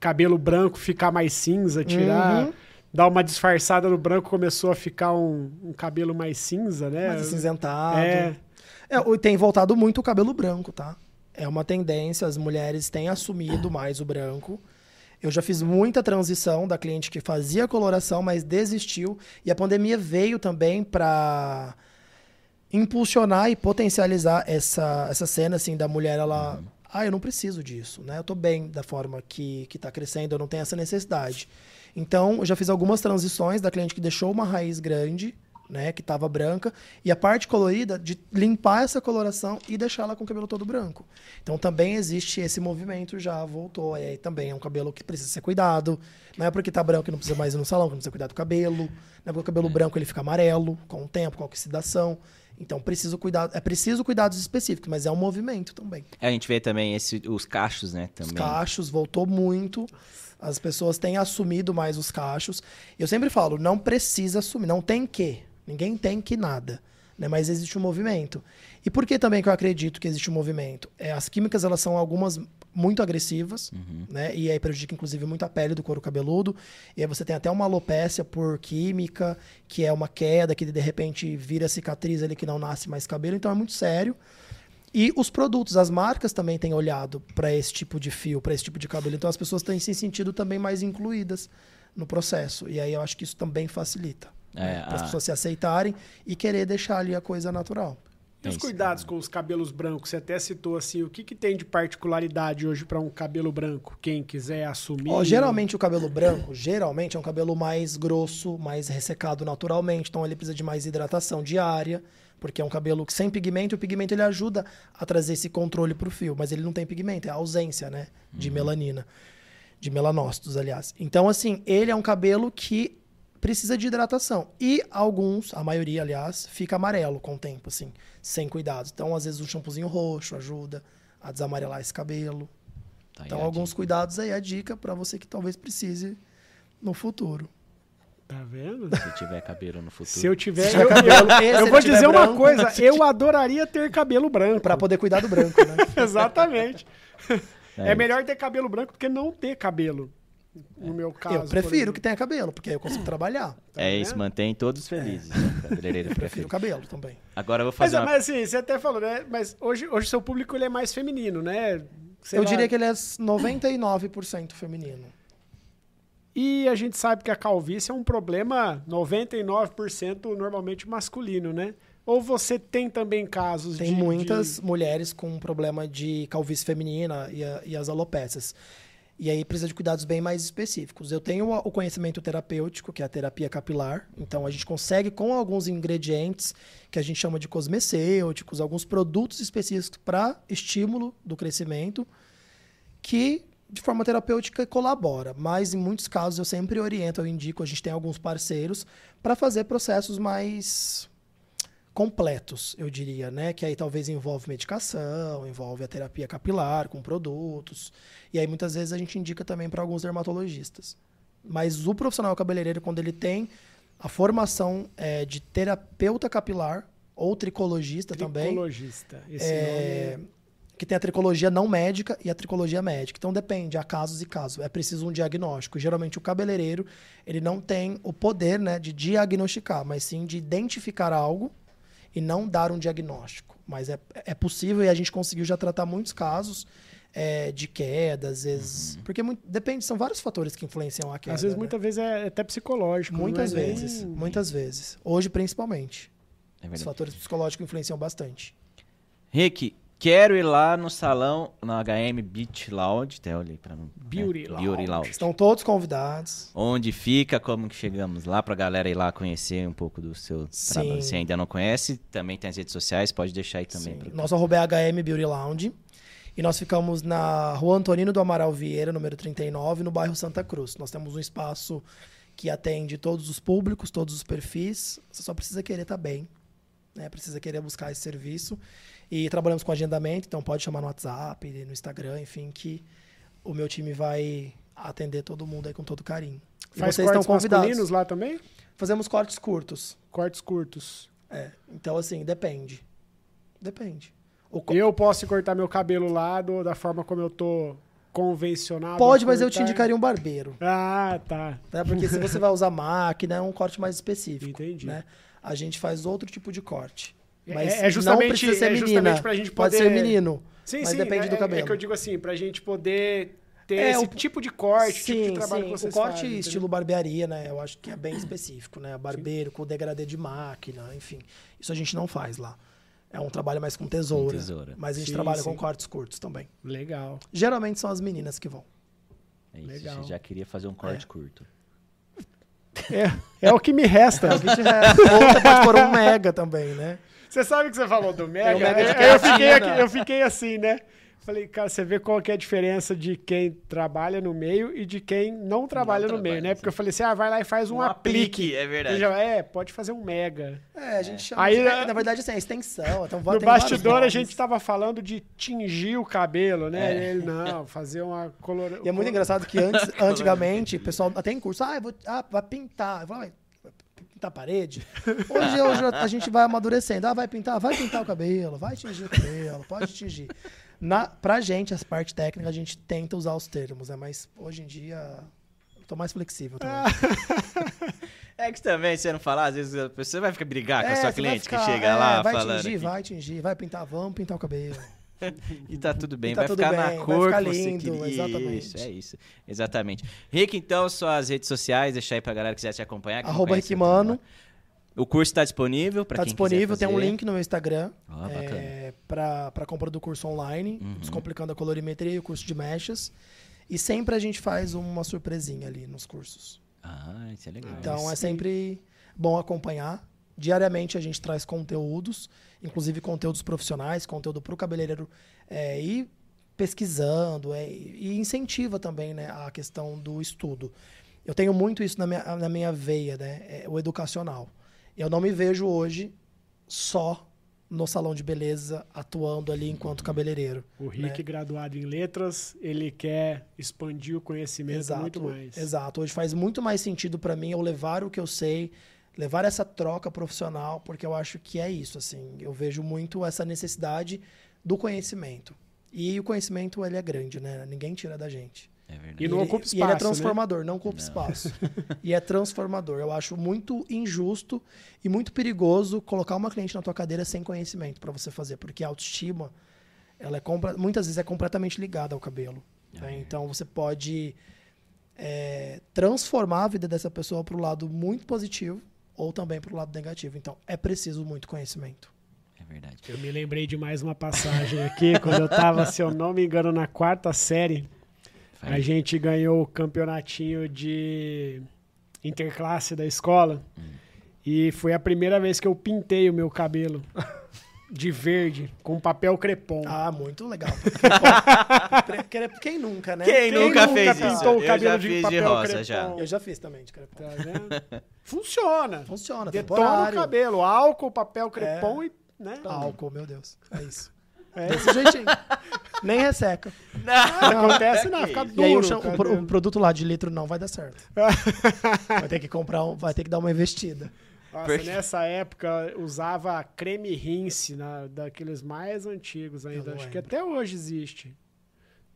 cabelo branco ficar mais cinza, tirar, Uhum. dar uma disfarçada no branco, começou a ficar um, um cabelo mais cinza, né? Mais acinzentado. É. É, tem voltado muito o cabelo branco, tá? É uma tendência, as mulheres têm assumido mais o branco. Eu já fiz muita transição da cliente que fazia coloração, mas desistiu. E a pandemia veio também para impulsionar e potencializar essa, essa cena assim da mulher ela ah eu não preciso disso né eu tô bem da forma que que tá crescendo eu não tenho essa necessidade Então, eu já fiz algumas transições da cliente que deixou uma raiz grande, né, que estava branca, e a parte colorida de limpar essa coloração e deixá-la com o cabelo todo branco. Então, também existe esse movimento já voltou. E aí também é um cabelo que precisa ser cuidado. Não é porque tá branco que não precisa mais ir no salão, que não precisa cuidar do cabelo. Não é porque o cabelo branco ele fica amarelo com o tempo, com a oxidação. Então, preciso cuidar, é preciso cuidados específicos, mas é um movimento também. A gente vê também esse, os cachos, né? Também. Os cachos voltou muito. As pessoas têm assumido mais os cachos. Eu sempre falo, não precisa assumir, não tem que. Ninguém tem que nada. Né? Mas existe um movimento. E por que também que eu acredito que existe um movimento? É, as químicas, elas são algumas muito agressivas, né? E aí prejudica, inclusive, muito a pele do couro cabeludo. E aí você tem até uma alopécia por química, que é uma queda, que de repente vira cicatriz ali que não nasce mais cabelo. Então é muito sério. E os produtos, as marcas também têm olhado para esse tipo de fio, para esse tipo de cabelo. Então as pessoas têm se sentido também mais incluídas no processo. E aí eu acho que isso também facilita. É, para as a- pessoas se aceitarem e querer deixar ali a coisa natural. E os É cuidados com os cabelos brancos? Você até citou assim, o que, que tem de particularidade hoje para um cabelo branco? Quem quiser assumir. Ó, geralmente o cabelo branco, geralmente é um cabelo mais grosso, mais ressecado naturalmente, então ele precisa de mais hidratação diária, porque é um cabelo que sem pigmento, e o pigmento ele ajuda a trazer esse controle pro fio, mas ele não tem pigmento, é a ausência, né, de melanina, de melanócitos, aliás. Então assim, ele é um cabelo que precisa de hidratação. E alguns, a maioria, aliás, fica amarelo com o tempo, assim, sem cuidados. Então, às vezes, um shampoozinho roxo ajuda a desamarelar esse cabelo. Tá Então, alguns dica. cuidados aí, a dica para você que talvez precise no futuro. Tá vendo? Se tiver cabelo no futuro. Se eu tiver. Eu, cabelo, eu- e eu vou dizer uma branco? coisa, eu adoraria ter cabelo branco. Para poder cuidar do branco, né? (laughs) Exatamente. É É, melhor ter cabelo branco do que não ter cabelo. No meu caso. eu prefiro que tenha cabelo, porque aí eu consigo trabalhar. Tá é vendo? isso, mantém todos felizes. né? (laughs) Cabeleireiro Eu prefiro cabelo também. Agora eu vou Mas, fazer uma... mas assim, você até falou, né? Mas hoje o seu público ele é mais feminino, né? Sei eu lá. diria que ele é 99% feminino. E a gente sabe que a calvície é um problema 99% normalmente masculino, né? Ou você tem também casos Tem de... muitas de- mulheres com problema de calvície feminina e, a- e as alopécias. E aí precisa de cuidados bem mais específicos. Eu tenho o conhecimento terapêutico, que é a terapia capilar. Então a gente consegue, com alguns ingredientes que a gente chama de cosmecêuticos, alguns produtos específicos para estímulo do crescimento, que de forma terapêutica colabora. Mas em muitos casos eu sempre oriento, eu indico, a gente tem alguns parceiros para fazer processos mais completos, eu diria, né? Que aí talvez envolve medicação, envolve a terapia capilar com produtos. E aí muitas vezes a gente indica também para alguns dermatologistas. Mas o profissional cabeleireiro, quando ele tem a formação é, de terapeuta capilar ou tricologista também, Tricologista. Esse é, nome que tem a tricologia não médica e a tricologia médica. Então depende, há casos e casos. É preciso um diagnóstico. Geralmente o cabeleireiro, ele não tem o poder né, de diagnosticar, mas sim de identificar algo e não dar um diagnóstico. Mas é, é possível e a gente conseguiu já tratar muitos casos é, de queda, às vezes. Porque muito- depende, são vários fatores que influenciam a é- queda. Às vezes, né? muitas vezes é até psicológico. Muitas é vezes, muitas vezes. Hoje, principalmente. É Os fatores psicológicos influenciam bastante. Rick, quero ir lá no salão, na HM Beach Lounge. Até olhei pra não. Beauty é, Lounge. Beauty Lounge. Estão todos convidados. Onde fica, como que chegamos lá, pra galera ir lá conhecer um pouco do seu Sim. trabalho. Se ainda não conhece, também tem as redes sociais, pode deixar aí também. Sim. pro- Nosso arroba é HM Beauty Lounge. E nós ficamos na Rua Antonino do Amaral Vieira, número 39, no bairro Santa Cruz. Nós temos um espaço que atende todos os públicos, todos os perfis. Você só precisa querer estar bem. Né? Precisa querer buscar esse serviço. E trabalhamos com agendamento, então pode chamar no WhatsApp, no Instagram, enfim, que o meu time vai atender todo mundo aí com todo carinho. E Faz vocês cortes estão convidados. lá também? Fazemos cortes curtos. Cortes curtos. É. Então, assim, depende. Depende. O co- Eu posso cortar meu cabelo lá do- da forma como eu tô convencionado? Pode, mas eu te indicaria um barbeiro. Ah, tá. Né? Porque se você vai usar máquina, é um corte mais específico. (laughs) Entendi. Né? A gente faz outro tipo de corte. É- Mas é justamente- não precisa ser é menina. justamente pra gente Pode poder- ser menino. Sim, mas sim. depende é, do é- cabelo. É que eu digo assim, pra gente poder ter É, esse o- tipo de corte, tipo sim, de trabalho sim. que vocês o corte fazem, entendeu? estilo barbearia, né? Eu acho que é bem específico, né? Barbeiro com degradê de máquina, enfim. Isso a gente não faz lá. É um trabalho mais com tesoura. Com tesoura. Mas a gente Sim, trabalha sim. com cortes curtos também. Legal. Geralmente são as meninas que vão. É isso, Legal. você já queria fazer um corte É. curto. É, é o que me resta. É o que te resta. (laughs) Ou você pode pôr um mega também, né? Você sabe que você falou do Mega? o Mega eu, eu fiquei aqui- eu fiquei assim, né? Falei, cara, você vê qual que é a diferença de quem trabalha no meio e de quem não trabalha no trabalha, meio, né? sim. Porque eu falei assim, ah, vai lá e faz um, Um aplique. aplique, é verdade. Ele já, é, pode fazer um Mega. É, a gente chama. Aí, de- né, na verdade, assim, é extensão. Então, No bastidor a gente tava falando de tingir o cabelo, né? É. E Ele, não, fazer uma color... E é muito engraçado que antes, (laughs) antigamente, o pessoal até em curso, ah, eu vou, ah vai pintar. Eu falo, "Vai pintar a parede? (laughs) Hoje, hoje a gente vai amadurecendo. Ah, vai pintar? Vai pintar o cabelo, vai tingir o cabelo, pode tingir. Na, pra gente, as partes técnicas, a gente tenta usar os termos, né? Mas hoje em dia, eu tô mais flexível também. (laughs) É que também, você não falar, às vezes a pessoa vai ficar brigar com a É, sua você vai cliente ficar, que chega é, lá vai falando. tingir, que- vai tingir, vai pintar, vamos pintar o cabelo. E tá tudo bem, tá vai tudo ficar bem, na cor ficar que você lindo, queria. exatamente. Isso, é isso. Exatamente. Rick, então, suas redes sociais, deixa aí pra galera que quiser te acompanhar. Arroba Rickmano. O curso tá disponível para Tá quem disponível, tem um link no meu Instagram Ah, é, para compra do curso online, Uhum. Descomplicando a Colorimetria e o curso de mechas. E sempre a gente faz uma surpresinha ali nos cursos. Ah, isso é legal. Então é sempre bom acompanhar. Diariamente a gente traz conteúdos, inclusive conteúdos profissionais, conteúdo para o cabeleireiro é, ir pesquisando é, e incentiva também né, a questão do estudo. Eu tenho muito isso na minha, na minha veia, né, é, o educacional. Eu não me vejo hoje só no salão de beleza atuando ali enquanto cabeleireiro. O Rick, graduado em letras, ele quer expandir o conhecimento muito mais. Exato. Hoje faz muito mais sentido para mim eu levar o que eu sei, levar essa troca profissional, porque eu acho que é isso, assim. Eu vejo muito essa necessidade do conhecimento. E o conhecimento, ele é grande, né? Ninguém tira da gente. É verdade. E não ele, ocupa E ele é espaço, né? transformador, não ocupa espaço. (laughs) e é transformador. Eu acho muito injusto e muito perigoso colocar uma cliente na tua cadeira sem conhecimento para você fazer, porque a autoestima, ela é compra- muitas vezes é completamente ligada ao cabelo. né? Então você pode é, transformar a vida dessa pessoa para o lado muito positivo ou também para o lado negativo. Então é preciso muito conhecimento. É verdade. Eu me lembrei de mais uma passagem aqui, (laughs) quando eu tava, se eu não me engano, na quarta série. A gente ganhou o campeonatinho de interclasse da escola. E foi a primeira vez que eu pintei o meu cabelo (laughs) de verde com papel crepom. Ah, muito legal. (laughs) Crepom- Quem nunca, né? Quem nunca nunca fez pintou isso? o Eu cabelo já de fiz de papel rosa crepom? já. Eu já fiz também de crepom. Tá vendo? Funciona. Funciona, Detona o cabelo, álcool, papel crepom e. Né? Álcool, meu Deus. É isso. É. Desse jeitinho. Nem resseca. Não acontece nada, Que fica duro. E aí o, chão- o o produto lá de litro não vai dar certo. (laughs) Vai ter que comprar um, vai ter que dar uma investida. Nossa, nessa época usava creme rinse, na, daqueles mais antigos ainda. Acho que lembro. até hoje existe.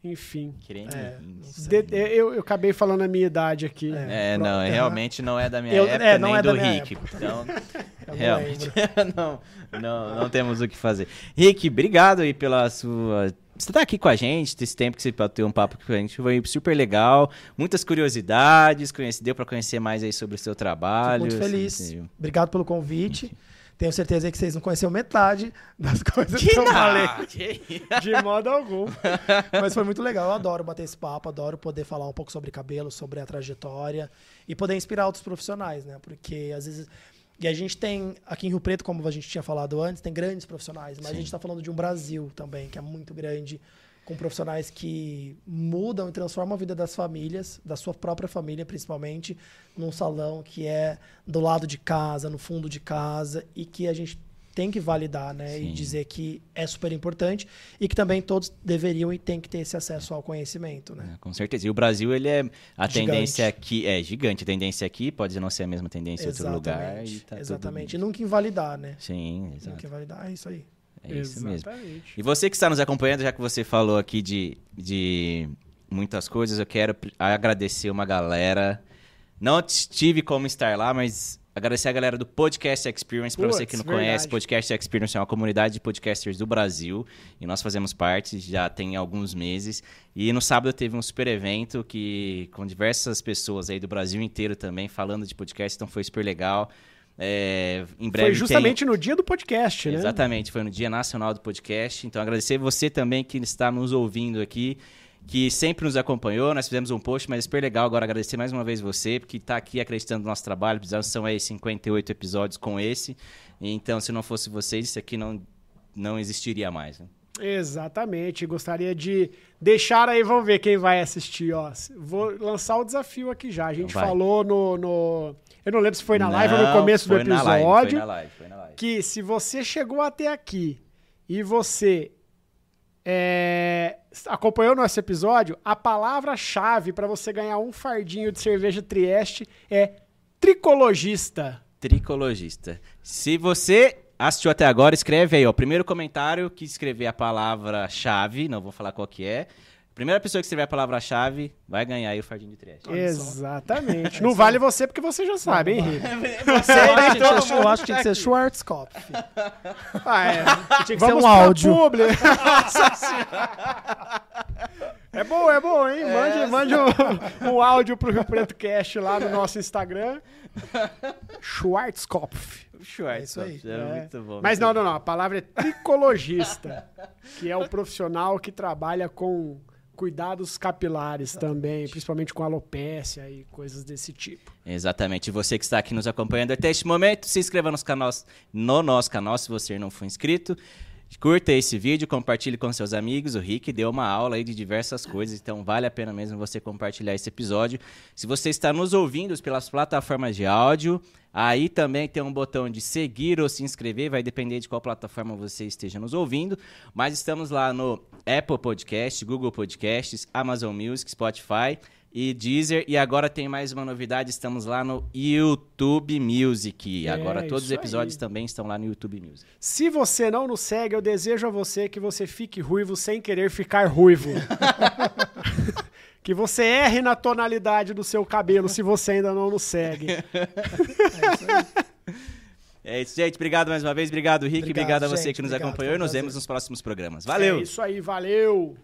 Enfim. Creme. É, sei. De- eu, eu acabei falando a minha idade aqui. É, Pronto, não, realmente não é da minha Eu- época, é, não nem é do Rick. época. Então, (laughs) Eu não realmente, (laughs) não, não, não temos o que fazer. Rick, obrigado aí pela sua... Você tá aqui com a gente, esse tempo que você bateu um papo com a gente, foi super legal. Muitas curiosidades, conhece, deu para conhecer mais aí sobre o seu Fico trabalho. muito feliz. assim, Obrigado pelo convite. Tenho certeza que vocês não conheceram metade das (laughs) coisas Que que eu não, falei. (laughs) que- De modo algum. Mas foi muito legal. Eu adoro bater esse papo, adoro poder falar um pouco sobre cabelo, sobre a trajetória e poder inspirar outros profissionais, né? Porque às vezes. E a gente tem, aqui em Rio Preto, como a gente tinha falado antes, tem grandes profissionais, mas a Sim. gente está falando de um Brasil também, que é muito grande, com profissionais que mudam e transformam a vida das famílias, da sua própria família, principalmente, num salão que é do lado de casa, no fundo de casa, e que a gente tem que validar, né? Sim. E dizer que é super importante e que também todos deveriam e têm que ter esse acesso ao conhecimento, né? É, com certeza. E o Brasil, ele é. A Gigante. tendência aqui. É gigante. A tendência aqui pode não ser a mesma tendência em outro lugar. E tá tudo exatamente. E bem. nunca invalidar, né? Sim, exato. Nunca invalidar, é isso aí. É isso mesmo. Exatamente. E você que está nos acompanhando, já que você falou aqui de, de muitas coisas, eu quero agradecer uma galera. Não tive como estar lá, mas agradecer a galera do Podcast Experience. Para você que não Puts, conhece, verdade. Podcast Experience é uma comunidade de podcasters do Brasil e nós fazemos parte já tem alguns meses. E no sábado teve um super evento que com diversas pessoas aí do Brasil inteiro também falando de podcast, então foi super legal. É, em breve Foi tem- justamente no dia do podcast, né? Exatamente, foi no Dia Nacional do Podcast. Então, agradecer você também que está nos ouvindo aqui. Que sempre nos acompanhou. Nós fizemos um post, mas é super legal agora agradecer mais uma vez você, porque está aqui acreditando no nosso trabalho. São aí 58 episódios com esse. Então, se não fosse vocês, isso aqui não, não existiria mais. Né? Exatamente. Gostaria de deixar aí, vamos ver quem vai assistir. Ó. Vou lançar o desafio aqui já. A gente vai. falou no, no, Eu não lembro se foi na não, live ou no começo do episódio. Na live, foi na live, foi na live. Que se você chegou até aqui e você é, acompanhou nosso episódio, a palavra-chave para você ganhar um fardinho de cerveja Trieste é tricologista. Tricologista. Se você assistiu até agora, escreve aí, ó. Primeiro comentário que escrever a palavra-chave, não vou falar qual que é. Primeira pessoa que escrever a palavra-chave vai ganhar aí o fardinho de trash. Exatamente. Não vale você porque você já sabe, hein, Henrique? Você eu, acho que ser, eu acho que tinha que ser Schwarzkopf. Ah, é. Tinha que Vamos ser um áudio. (laughs) É bom, é bom, hein? Mande, é, mande um, um áudio pro Rio Preto Cast lá no nosso Instagram. Schwarzkopf. Schwarzkopf, é, é muito bom. Mas não, não, não. A palavra é tricologista, que é o profissional que trabalha com cuidados capilares também, principalmente com alopécia e coisas desse tipo. Exatamente. E você que está aqui nos acompanhando até este momento, se inscreva nos canais, no nosso canal se você não for inscrito. Curta esse vídeo, compartilhe com seus amigos. O Rick deu uma aula aí de diversas coisas, então vale a pena mesmo você compartilhar esse episódio. Se você está nos ouvindo pelas plataformas de áudio, aí também tem um botão de seguir ou se inscrever, vai depender de qual plataforma você esteja nos ouvindo. Mas estamos lá no Apple Podcast, Google Podcasts, Amazon Music, Spotify e Deezer. E agora tem mais uma novidade, estamos lá no YouTube Music. É, agora todos os episódios aí. também estão lá no YouTube Music. Se você não nos segue, eu desejo a você que você fique ruivo sem querer ficar ruivo. (laughs) que você erre na tonalidade do seu cabelo se você ainda não nos segue. (laughs) é isso aí. É isso, gente. Obrigado mais uma vez. Obrigado, Rick. Obrigado, obrigado a você gente, que nos obrigado, acompanhou e nos vemos nos próximos programas. Valeu! É isso aí, valeu!